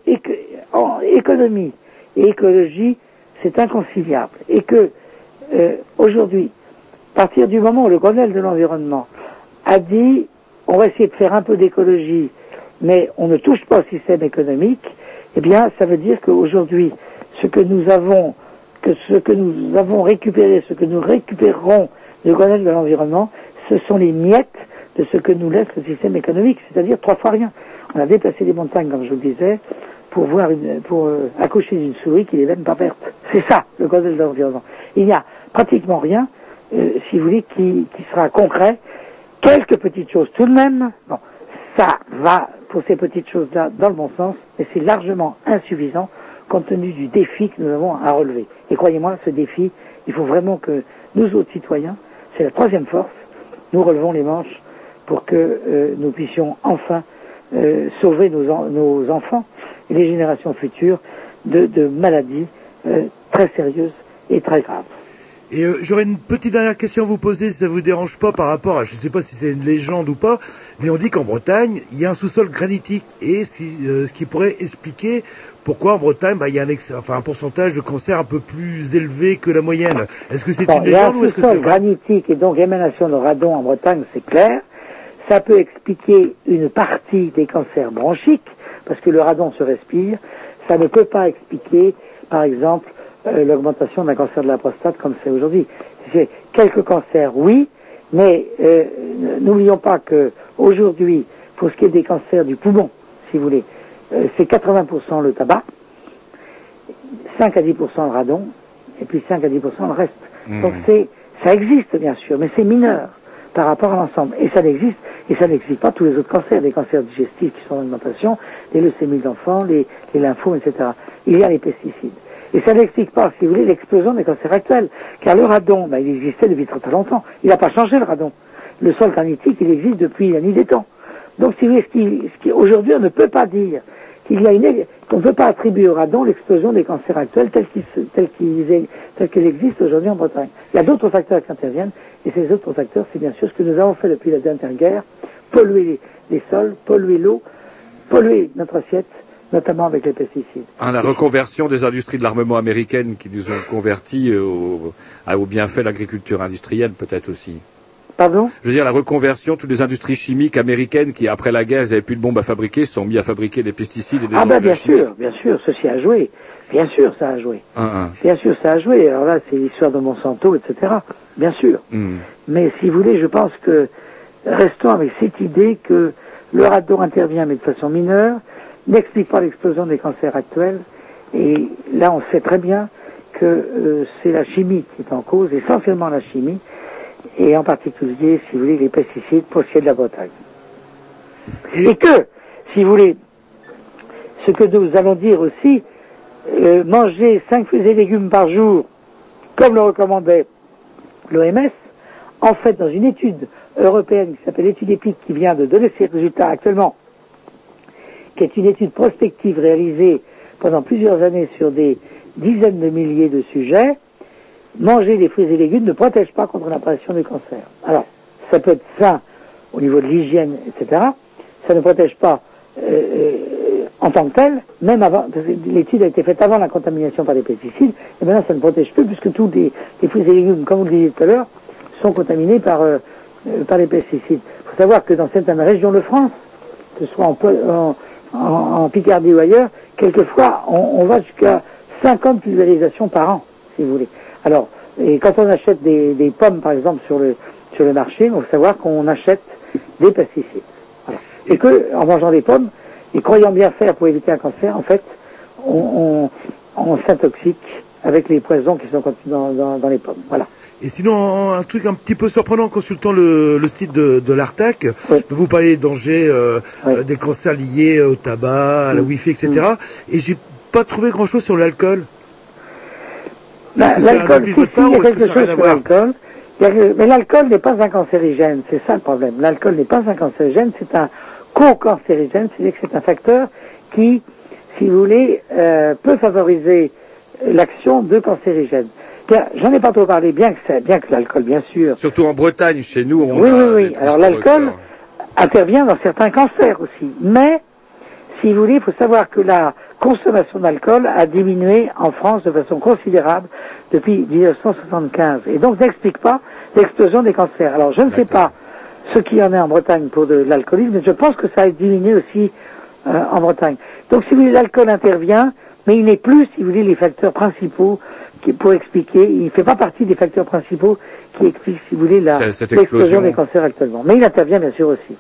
en économie et écologie, c'est inconciliable, et que euh, aujourd'hui, à partir du moment où le colonel de l'environnement a dit on va essayer de faire un peu d'écologie, mais on ne touche pas au système économique, eh bien, ça veut dire qu'aujourd'hui, ce que nous avons, que ce que nous avons récupéré, ce que nous récupérerons du colonel de l'environnement, ce sont les miettes de ce que nous laisse le système économique, c'est-à-dire trois fois rien. On a déplacé des montagnes, comme je vous le disais, pour voir une, pour euh, accoucher d'une souris qui n'est même pas verte. C'est ça, le colonel de l'environnement. Il n'y a pratiquement rien, euh, si vous voulez, qui, qui sera concret. Quelques petites choses tout de même. Bon, ça va pour ces petites choses-là dans le bon sens, mais c'est largement insuffisant compte tenu du défi que nous avons à relever. Et croyez-moi, ce défi, il faut vraiment que nous autres citoyens, c'est la troisième force, nous relevons les manches pour que euh, nous puissions enfin sauver nos, nos enfants et les générations futures de, de maladies euh, très sérieuses et très graves. Et euh, j'aurais une petite dernière question à vous poser, si ça vous dérange pas, par rapport à, je ne sais pas si c'est une légende ou pas, mais on dit qu'en Bretagne, il y a un sous-sol granitique, et si, euh, ce qui pourrait expliquer pourquoi en Bretagne, bah, il y a un, ex- enfin, un pourcentage de cancer un peu plus élevé que la moyenne. Est-ce que c'est Bon, une légende ou est-ce que c'est sous-sol vrai? granitique et donc émanation de radon en Bretagne, c'est clair. Ça peut expliquer une partie des cancers bronchiques, parce que le radon se respire. Ça ne peut pas expliquer, par exemple, euh, l'augmentation d'un cancer de la prostate comme c'est aujourd'hui. C'est quelques cancers, oui, mais euh, n'oublions pas que aujourd'hui, pour ce qui est des cancers du poumon, si vous voulez, euh, c'est 80% le tabac, 5 à 10% le radon, et puis 5 à 10% le reste. Mhm. Donc c'est, ça existe bien sûr, mais c'est mineur par rapport à l'ensemble. Et ça n'existe, et ça n'existe pas tous les autres cancers, les cancers digestifs qui sont en augmentation, les leucémies d'enfants, les, lymphomes, etc. Il y a les pesticides. Et ça n'explique pas, si vous voulez, l'explosion des cancers actuels. Car le radon, ben, il existait depuis très très longtemps. Il n'a pas changé le radon. Le sol granitique, il existe depuis la nuit des temps. Donc, si vous voulez, ce qui, ce qui- aujourd'hui, on ne peut pas dire qu'il qu'on ne peut pas attribuer au radon l'explosion des cancers actuels tels qu'ils, tels qu'ils, existent aujourd'hui en Bretagne. Il y a d'autres facteurs qui interviennent, et ces autres facteurs, c'est bien sûr ce que nous avons fait depuis la dernière guerre, polluer les, sols, polluer l'eau, polluer notre assiette, notamment avec les pesticides. Hein, la reconversion des industries de l'armement américaines qui nous ont convertis euh, au, au bienfait de l'agriculture industrielle peut-être aussi. Pardon Je veux dire la reconversion, toutes les industries chimiques américaines qui après la guerre, n'avaient plus de bombes à fabriquer, se sont mis à fabriquer des pesticides et des Ah engrais bien chimiques. sûr, bien sûr, ceci a joué. Bien sûr, ça a joué. Bien sûr, ça a joué. Alors là, c'est l'histoire de Monsanto, etc. Bien sûr. Hmm. Mais si vous voulez, je pense que restons avec cette idée que le radon intervient, mais de façon mineure, n'explique pas l'explosion des cancers actuels. Et là, on sait très bien que euh, c'est la chimie qui est en cause, essentiellement la chimie, et en particulier, si vous voulez, les pesticides pour ce qui est de la Bretagne. Et que, si vous voulez, ce que nous allons dire aussi, euh, manger 5 fruits et légumes par jour, comme le recommandait l'OMS, en fait, dans une étude européenne qui s'appelle l'étude EPIC, qui vient de donner ses résultats actuellement, qui est une étude prospective réalisée pendant plusieurs années sur des dizaines de milliers de sujets, manger des fruits et légumes ne protège pas contre l'apparition du cancer. Alors, ça peut être sain au niveau de l'hygiène, etc. Ça ne protège pas euh, euh, en tant que tel, même avant, parce que l'étude a été faite avant la contamination par les pesticides, et maintenant ça ne protège plus puisque tous les, fruits et légumes, comme vous le disiez tout à l'heure, sont contaminés par, euh, euh, par les pesticides. Il faut savoir que dans certaines régions de France, que ce soit en Picardie ou ailleurs, quelquefois on, on va jusqu'à 50 pulvérisations par an, si vous voulez. Alors, et quand on achète des, des pommes, par exemple, sur le, sur le marché, il faut savoir qu'on achète des pesticides. Voilà. Et que, en mangeant des pommes, et croyant bien faire pour éviter un cancer, en fait, on, on, on s'intoxique avec les poisons qui sont contenus dans, dans, dans les pommes. Voilà. Et sinon, un truc un petit peu surprenant en consultant le, le site de, de l'Artac, vous parlez des dangers euh, des cancers liés au tabac, à la Mm. Wi-Fi, etc. Et j'ai pas trouvé grand-chose sur l'alcool. Bah, Est-ce que c'est un L'alcool, si, l'alcool. Mais l'alcool n'est pas un cancérigène, c'est ça le problème. L'alcool n'est pas un cancérigène, c'est un co-cancérigène, c'est-à-dire que c'est un facteur qui, si vous voulez, euh, peut favoriser l'action de cancérigènes. J'en ai pas trop parlé, bien que c'est, bien que l'alcool, bien sûr. Surtout en Bretagne, chez nous, on Oui, a oui, oui. Alors l'alcool intervient dans certains cancers aussi. Mais, si vous voulez, il faut savoir que la consommation d'alcool a diminué en France de façon considérable depuis 1975. Et donc n'explique pas l'explosion des cancers. Alors je ne sais pas ce qu'il y en est en Bretagne pour de l'alcoolisme, mais je pense que ça a diminué aussi euh, en Bretagne. Donc si vous voulez, l'alcool intervient, mais il n'est plus, si vous voulez, les facteurs principaux qui, pour expliquer, il ne fait pas partie des facteurs principaux qui expliquent, si vous voulez, l'explosion explosion. des cancers actuellement. Mais il intervient bien sûr aussi.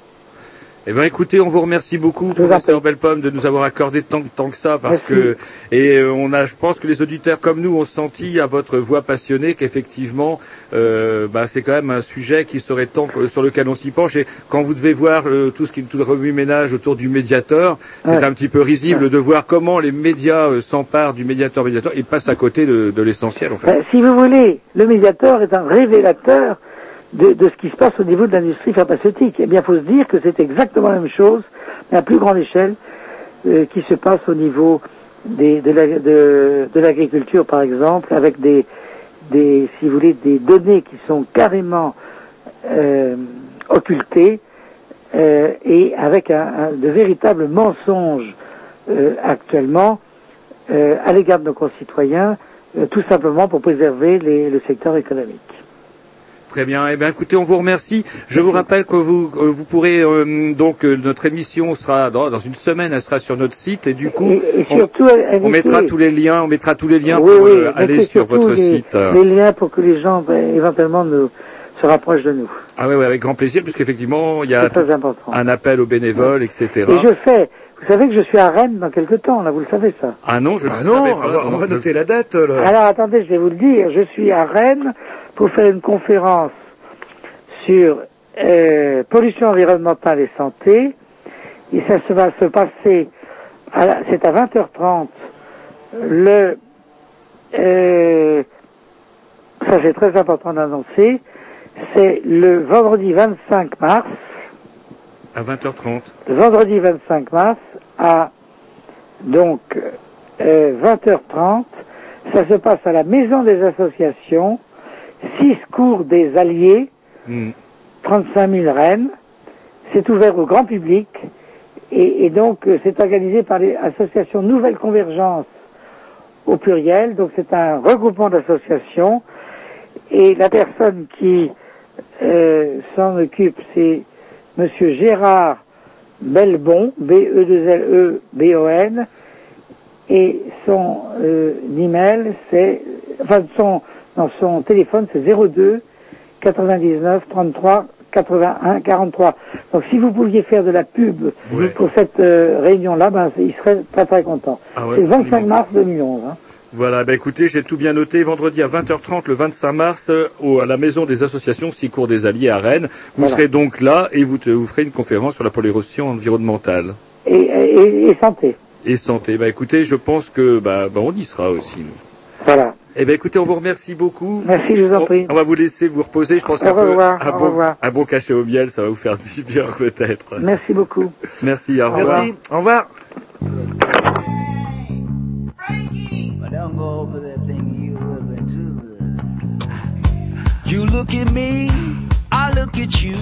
Eh ben, écoutez, on vous remercie beaucoup, professeur Belpomme, de nous avoir accordé tant, tant que ça, parce Merci. que et euh, on a, je pense que les auditeurs comme nous ont senti à votre voix passionnée qu'effectivement, euh, bah, c'est quand même un sujet qui serait temps que- sur lequel on s'y penche. Et quand vous devez voir euh, tout ce qui tout le remue-ménage autour du médiateur, c'est Ouais. un petit peu risible de voir comment les médias euh, s'emparent du médiateur médiateur et passent à côté de, de l'essentiel, en fait. Ben, si vous voulez, le médiateur est un révélateur de, ce qui se passe au niveau de l'industrie pharmaceutique. Eh bien, il faut se dire que c'est exactement la même chose, mais à plus grande échelle, euh, qui se passe au niveau de la- de- de l'agriculture, par exemple, avec des, si vous voulez, des données qui sont carrément euh, occultées euh, et avec de véritables mensonges actuellement à l'égard de nos concitoyens, tout simplement pour préserver le secteur économique. Très bien. Eh bien, écoutez, on vous remercie. Je vous rappelle que vous, euh, vous pourrez euh, donc euh, notre émission sera dans, dans une semaine, elle sera sur notre site et du coup, Et- et on, surtout, elle- elle on mettra tous les liens, on mettra tous les liens oui, pour oui, euh, aller sur votre les, site. Les liens pour que les gens, ben, éventuellement, nous, se rapprochent de nous. Ah ouais, ouais, avec grand plaisir, puisqu'effectivement, il y a un appel aux bénévoles, etc. Et je fais, vous savez que je suis à Rennes dans quelques temps, là, vous le savez ça. Ah non, je Ah ne non, savais on pas. va, on Non, va noter la date. Là. Alors attendez, je vais vous le dire, je suis à Rennes pour faire une conférence sur euh, pollution environnementale et santé. Et ça se va se passer, c'est à 20h30, le, euh, ça c'est très important d'annoncer, c'est le vendredi 25 mars, À 20h30. le vendredi 25 mars à donc euh, 20h30. Ça se passe à la Maison des Associations, 6 cours des Alliés, Hmm. 35 000 Rennes. C'est ouvert au grand public et, et donc euh, c'est organisé par les associations Nouvelle Convergence au pluriel. Donc c'est un regroupement d'associations et la personne qui euh, s'en occupe, c'est Monsieur Gérard Belbon, E B-E-2-L-E-B-O-N, et son euh, email, c'est, enfin son, non, son téléphone, c'est 02 99 33 81 43. Donc si vous pouviez faire de la pub pour cette euh, réunion-là, ben, il serait très très content. Ah ouais, c'est c'est le 25 mars 2011. Hein. Voilà, bah écoutez, j'ai tout bien noté. Vendredi à 20h30, le 25 mars, euh, au, à la Maison des Associations Cours des Alliés à Rennes. Vous Voilà. serez donc là et vous, te- vous ferez une conférence sur la pollution environnementale Et, et, et santé. et santé. Bah écoutez, je pense que bah, on y sera aussi. nous. Eh ben écoutez, on vous remercie beaucoup. Merci, je vous en prie. On, va vous laisser vous reposer. Je pense Au qu'un peu revoir, un au bon, revoir. un bon cachet au miel, ça va vous faire du bien peut-être. Merci beaucoup. Merci, au revoir. Merci. Au revoir. But don't go over that thing you looking too good. You look at me, I look at you.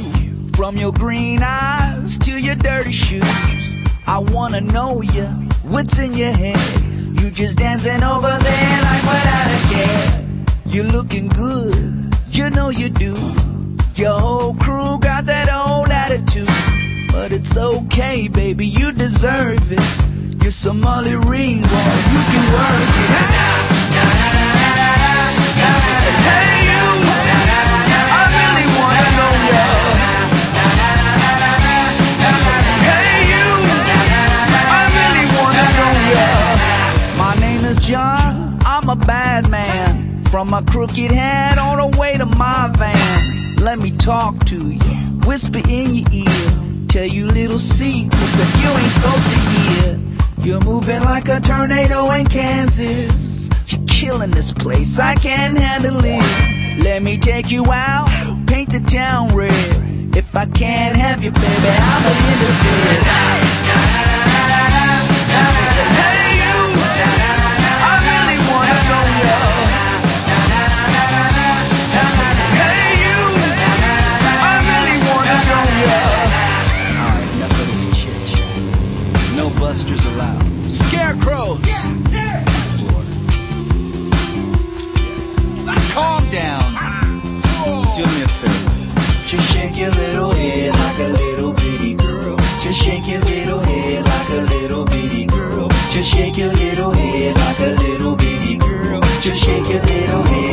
From your green eyes to your dirty shoes. I wanna know you, what's in your head? You just dancing over there like without a care. You're looking good, you know you do. Your whole crew got that old attitude. But it's okay, baby, you deserve it. You're some Molly Ring, boy. You can work it. Hey, you. I really wanna know ya. Hey, you. I really wanna know ya. A bad man. From my crooked head all the way to my van. Let me talk to you. Whisper in your ear. Tell you little secrets that you ain't supposed to hear. You're moving like a tornado in Kansas. You're killing this place. I can't handle it. Let me take you out. Paint the town red. If I can't have you, baby, a interfere. Hey, busters allowed. Scarecrows. Calm down. Do me a favor. Just shake your little head like a little bitty girl. Just shake your little head like a little bitty girl. Just shake your little head like a little bitty girl. Just shake your little head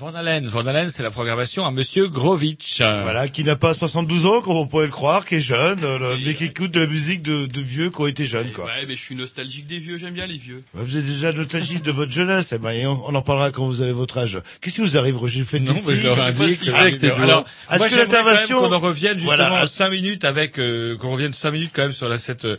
Van Halen. Van Halen, c'est la programmation à Monsieur Grovitch. Voilà, qui n'a pas 72 ans, comme on pourrait le croire, qui est jeune, euh, le- mais qui écoute de la musique de, de vieux qui ont été jeunes, quoi. Ouais, mais je suis nostalgique des vieux, j'aime bien les vieux. Bah, Vous êtes déjà nostalgique de votre jeunesse, eh ben, et on, on en parlera quand vous avez votre âge. Qu'est-ce qui vous arrive, Roger? Vous Non, mais je leur indique. alors, Est-ce que l'intervention... qu'on en revienne justement Voilà. à cinq minutes avec, euh, qu'on revienne cinq minutes quand même sur la, cette euh,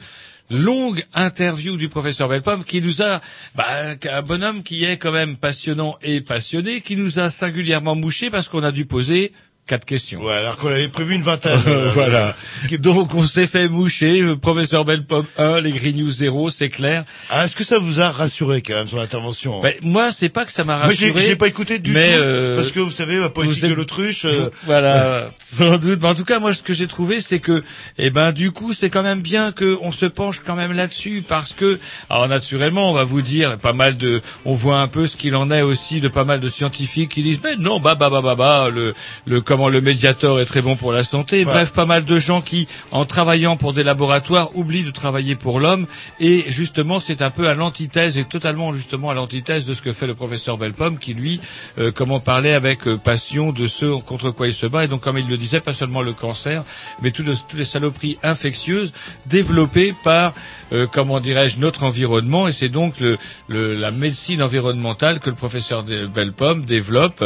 longue interview du professeur Belpomme qui nous a, bah, un bonhomme qui est quand même passionnant et passionné, qui nous a singulièrement mouché parce qu'on a dû poser quatre questions. Ouais, alors qu'on avait prévu une vingtaine. euh, voilà. Donc on s'est fait moucher, le professeur Belpomme 1, les Green News 0, c'est clair. Ah, est-ce que ça vous a rassuré quand même son intervention Ben, moi, c'est pas que ça m'a Moi, j'ai- rassuré. j'ai pas écouté du mais, tout, euh, parce que vous savez, ma politique de l'autruche. euh, Voilà, sans doute. Mais en tout cas, moi, ce que j'ai trouvé, c'est que, eh ben, du coup, c'est quand même bien qu'on se penche quand même là-dessus, parce que, alors naturellement, on va vous dire pas mal de, on voit un peu ce qu'il en est aussi de pas mal de scientifiques qui disent, mais non, bah, bah, bah, bah, bah, le, le, comment le médiator est très bon pour la santé. Ouais. Bref, pas mal de gens qui, en travaillant pour des laboratoires, oublient de travailler pour l'homme. Et justement, c'est un peu à l'antithèse et totalement justement à l'antithèse de ce que fait le professeur Belpomme, qui lui, euh, comment parlait avec euh, passion de ce contre quoi il se bat. Et donc, comme il le disait, pas seulement le cancer, mais toutes, les saloperies infectieuses développées par, euh, comment dirais-je, notre environnement. Et c'est donc le, le- la médecine environnementale que le professeur Belpomme développe.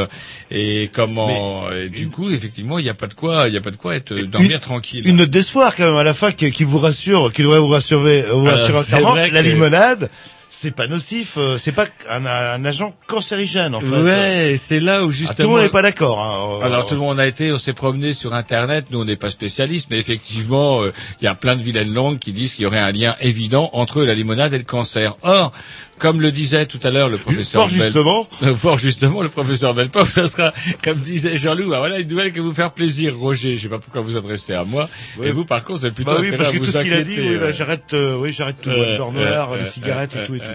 Et comment, et du coup, effectivement, il n'y a pas de quoi, il n'y a pas de quoi être euh, dormir tranquille. Une note d'espoir quand même à la fin qui, qui vous rassure, qui devrait vous rassurer, vous Alors, rassurer entièrement. La limonade, c'est pas nocif, euh, c'est pas un, un agent cancérigène en fait. Ouais, c'est là où Ah, justement. tout le monde n'est pas d'accord. Hein. Euh, Alors tout le monde a été, on s'est promené sur Internet. Nous, on n'est pas spécialistes, mais effectivement, euh, il y a plein de vilaines langues qui disent qu'il y aurait un lien évident entre la limonade et le cancer. Or, comme le disait tout à l'heure le professeur Fort justement. Bel- Euh, fort justement, le professeur Belpop, ça sera, comme disait Jean-Loup, ah, voilà une nouvelle qui va vous faire plaisir, Roger. Je sais pas pourquoi vous adressez à moi. Et vous, par contre, vous avez plutôt Bah oui, parce que tout ce qu'il a dit, oui, bah, ouais. j'arrête, euh, oui, j'arrête tout, Ouais, le beurre noir, ouais, les cigarettes et tout et tout.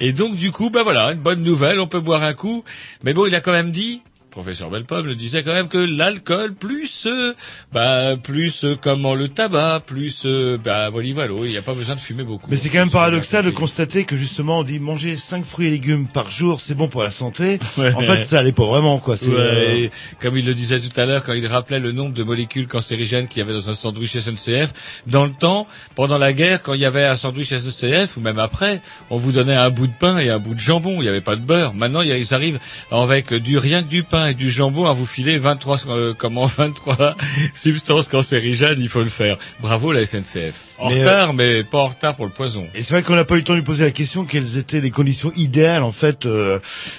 Et donc du coup, bah voilà, une bonne nouvelle, on peut boire un coup. Mais bon, il a quand même dit, professeur Belpomme le disait quand même que l'alcool plus, euh, bah plus euh, comment le tabac, plus euh, bah voilà, voilà, il n'y a pas besoin de fumer beaucoup. Mais c'est quand même paradoxal de constater que justement on dit manger 5 fruits et légumes par jour, c'est bon pour la santé. Ouais. En fait, ça allait pas vraiment quoi. Ouais, euh, comme il le disait tout à l'heure, quand il rappelait le nombre de molécules cancérigènes qu'il y avait dans un sandwich SNCF, dans le temps, pendant la guerre, quand il y avait un sandwich SNCF, ou même après, on vous donnait un bout de pain et un bout de jambon, il n'y avait pas de beurre. Maintenant, ils arrivent avec du rien que du pain et du jambon à vous filer 23, euh, comment, 23 substances cancérigènes, il faut le faire. Bravo la SNCF. En Mais, euh, retard, mais pas en retard pour le poison. Et c'est vrai qu'on n'a pas eu le temps de lui poser la question quelles étaient les conditions idéales en fait. Euh,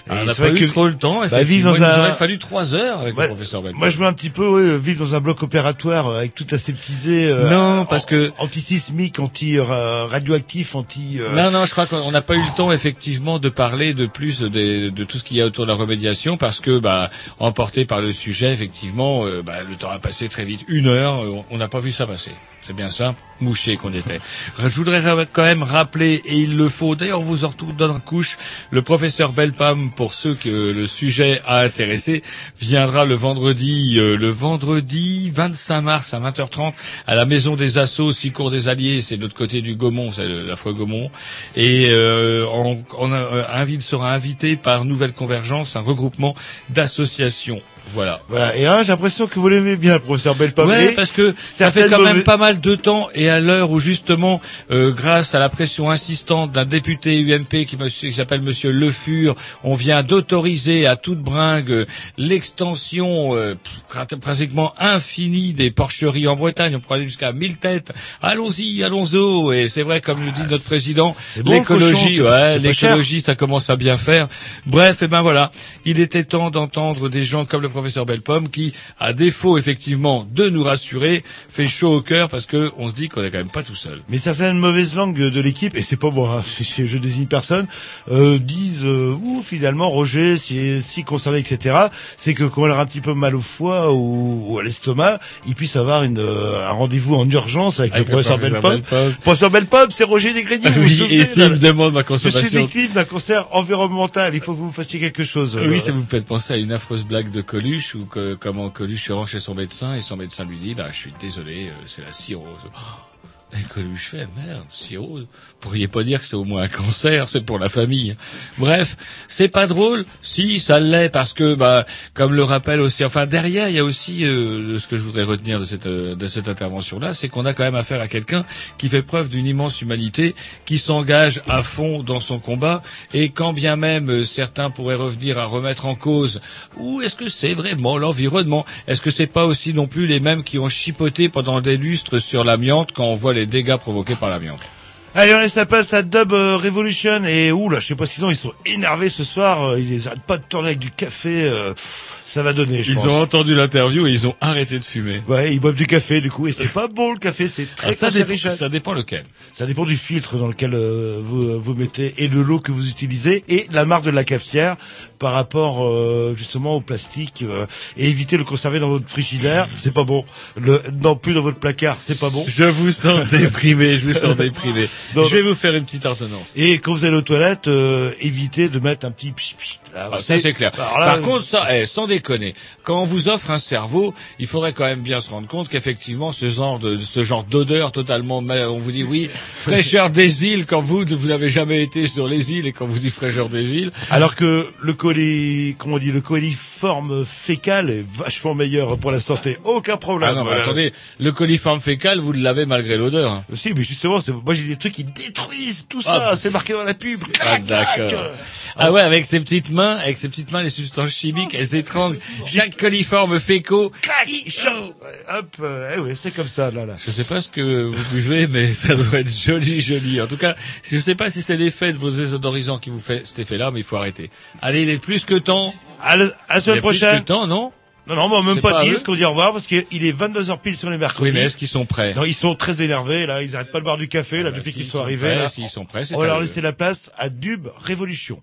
Ah, on n'a pas eu que- trop le temps, bah, vivre dans il nous aurait fallu trois heures avec le professeur Belpomme. Moi, je veux un petit peu ouais, vivre dans un bloc opératoire euh, avec tout aseptisé. Euh, Non, parce que anti-sismique, anti-radioactif, anti. euh, Non, non, je crois qu'on n'a pas eu le temps effectivement de parler de plus des- de, tout ce qu'il y a autour de la remédiation parce que, bah, emporté par le sujet, effectivement, euh, bah, le temps a passé très vite. Une heure, euh, on n'a pas vu ça passer. C'est bien ça, mouché qu'on était. Je voudrais ra- quand même rappeler, et il le faut, d'ailleurs vous en retrouve dans la couche, le professeur Belpam, pour ceux que le sujet a intéressé, viendra le vendredi, euh, le vendredi 25 mars à 20h30 à la Maison des Assauts, Sicourt des Alliés, c'est de l'autre côté du Gaumont, c'est la fois Gaumont, et euh, on, on a- sera invité par Nouvelle Convergence, un regroupement d'associations. Voilà. Voilà. Et hein, j'ai l'impression que vous l'aimez bien, le professeur Belpom. Ouais, Et parce que ça fait quand même pas mal de temps et à l'heure où justement, euh, grâce à la pression insistante d'un député UMP qui, s'appelle Monsieur Le Fur, on vient d'autoriser à toute bringue euh, l'extension euh, pratiquement infinie des porcheries en Bretagne. On pourrait aller jusqu'à 1000 têtes. Allons-y, allons-y. Et c'est vrai, comme le dit notre président, bon, l'écologie, ouais, l'écologie, ça commence à bien faire. Bref, et ben voilà, il était temps d'entendre des gens comme le professeur Belpomme qui, à défaut effectivement de nous rassurer, fait chaud au cœur parce que on se dit qu'on est quand même pas tout seul. Mais certaines mauvaises langues de l'équipe, et c'est pas moi, hein, je, désigne personne, euh, disent euh, ou finalement Roger, si, si concerné, etc. C'est que quand on a un petit peu mal au foie ou, ou à l'estomac, il puisse avoir une, euh, un rendez-vous en urgence avec, Avec le le professeur professeur Belpom. Belpom. Professeur Belpom, c'est Roger Desgreniers. Ah oui, et s'il me demande ma Je suis consommation. victime d'un cancer environnemental. Il faut que vous fassiez quelque chose. Oui, ça vous fait penser à une affreuse blague de Où que, comment Coluche se rend chez son médecin et son médecin lui dit bah je suis désolé, euh, c'est la cirrhose. Oh, Et Coluche fait, merde, vous pourriez pas dire que c'est au moins un cancer, c'est pour la famille. Bref, c'est pas drôle, si, ça l'est, parce que, bah, comme le rappelle aussi, enfin, derrière, il y a aussi, euh, ce que je voudrais retenir de cette, euh, de cette intervention-là, c'est qu'on a quand même affaire à quelqu'un qui fait preuve d'une immense humanité, qui s'engage à fond dans son combat, et quand bien même euh, certains pourraient revenir à remettre en cause, où est-ce que c'est vraiment l'environnement? Est-ce que c'est pas aussi non plus les mêmes qui ont chipoté pendant des lustres sur l'amiante quand on voit les dégâts provoqués par l'amiante? Allez, on laisse la place à Dub euh, Revolution et ouh là, je sais pas ce qu'ils ont, ils sont énervés ce soir, euh, ils arrêtent pas de tourner avec du café, euh, ça va donner, je Ils pense. ont entendu l'interview et ils ont arrêté de fumer. Ouais, ils boivent du café du coup et c'est pas bon le café, c'est très Ah, ça, dépend, ça dépend lequel. Ça dépend du filtre dans lequel euh, vous, vous mettez et de l'eau que vous utilisez et la marque de la cafetière par rapport euh, justement au plastique euh, et éviter de le conserver dans votre frigidaire, c'est pas bon. Le non plus dans votre placard, c'est pas bon. Je vous sens déprimé, je vous sens déprimé. Non, je vais vous faire une petite ordonnance. Et quand vous allez aux toilettes, euh, évitez de mettre un petit pchit, pchit. Ah, ça c'est clair. Là, Par contre, ça, eh, sans déconner, quand on vous offre un cerveau, il faudrait quand même bien se rendre compte qu'effectivement, ce genre de, ce genre d'odeur totalement, on vous dit oui, fraîcheur des îles quand vous vous n'avez jamais été sur les îles et quand vous dit fraîcheur des îles. Alors que le coli, comment on dit, le coliforme fécal est vachement meilleur pour la santé. Aucun problème. Ah non, mais attendez, le coliforme fécal, vous l'avez malgré l'odeur. hein. Si, mais justement, c'est, moi j'ai des trucs qui détruisent tout Ah. ça. C'est marqué dans la pub. Ah d'accord. Ah ouais, avec ses petites mains, avec ses petites mains, les substances chimiques, elles étranglent chaque coliforme chaud. Hop, euh, eh ouais, c'est comme ça, là, là. Je sais pas ce que vous buvez, mais ça doit être joli, joli. En tout cas, je sais pas si c'est l'effet de vos désodorisants qui vous fait cet effet-là, mais il faut arrêter. Allez, il est plus que temps. À la, semaine plus prochaine. que temps, non? Non, non, mais même pas pas à 10, eux qu'on dit au revoir, parce qu'il est 22h pile sur les mercredis. Oui, mais est-ce qu'ils sont prêts? Non, ils sont très énervés, là, ils arrêtent pas de boire du café, là, bah, depuis s'ils qu'ils sont sont arrivés, prêts, là. s'ils sont prêts, c'est On va leur laisser la place à Dub Révolution.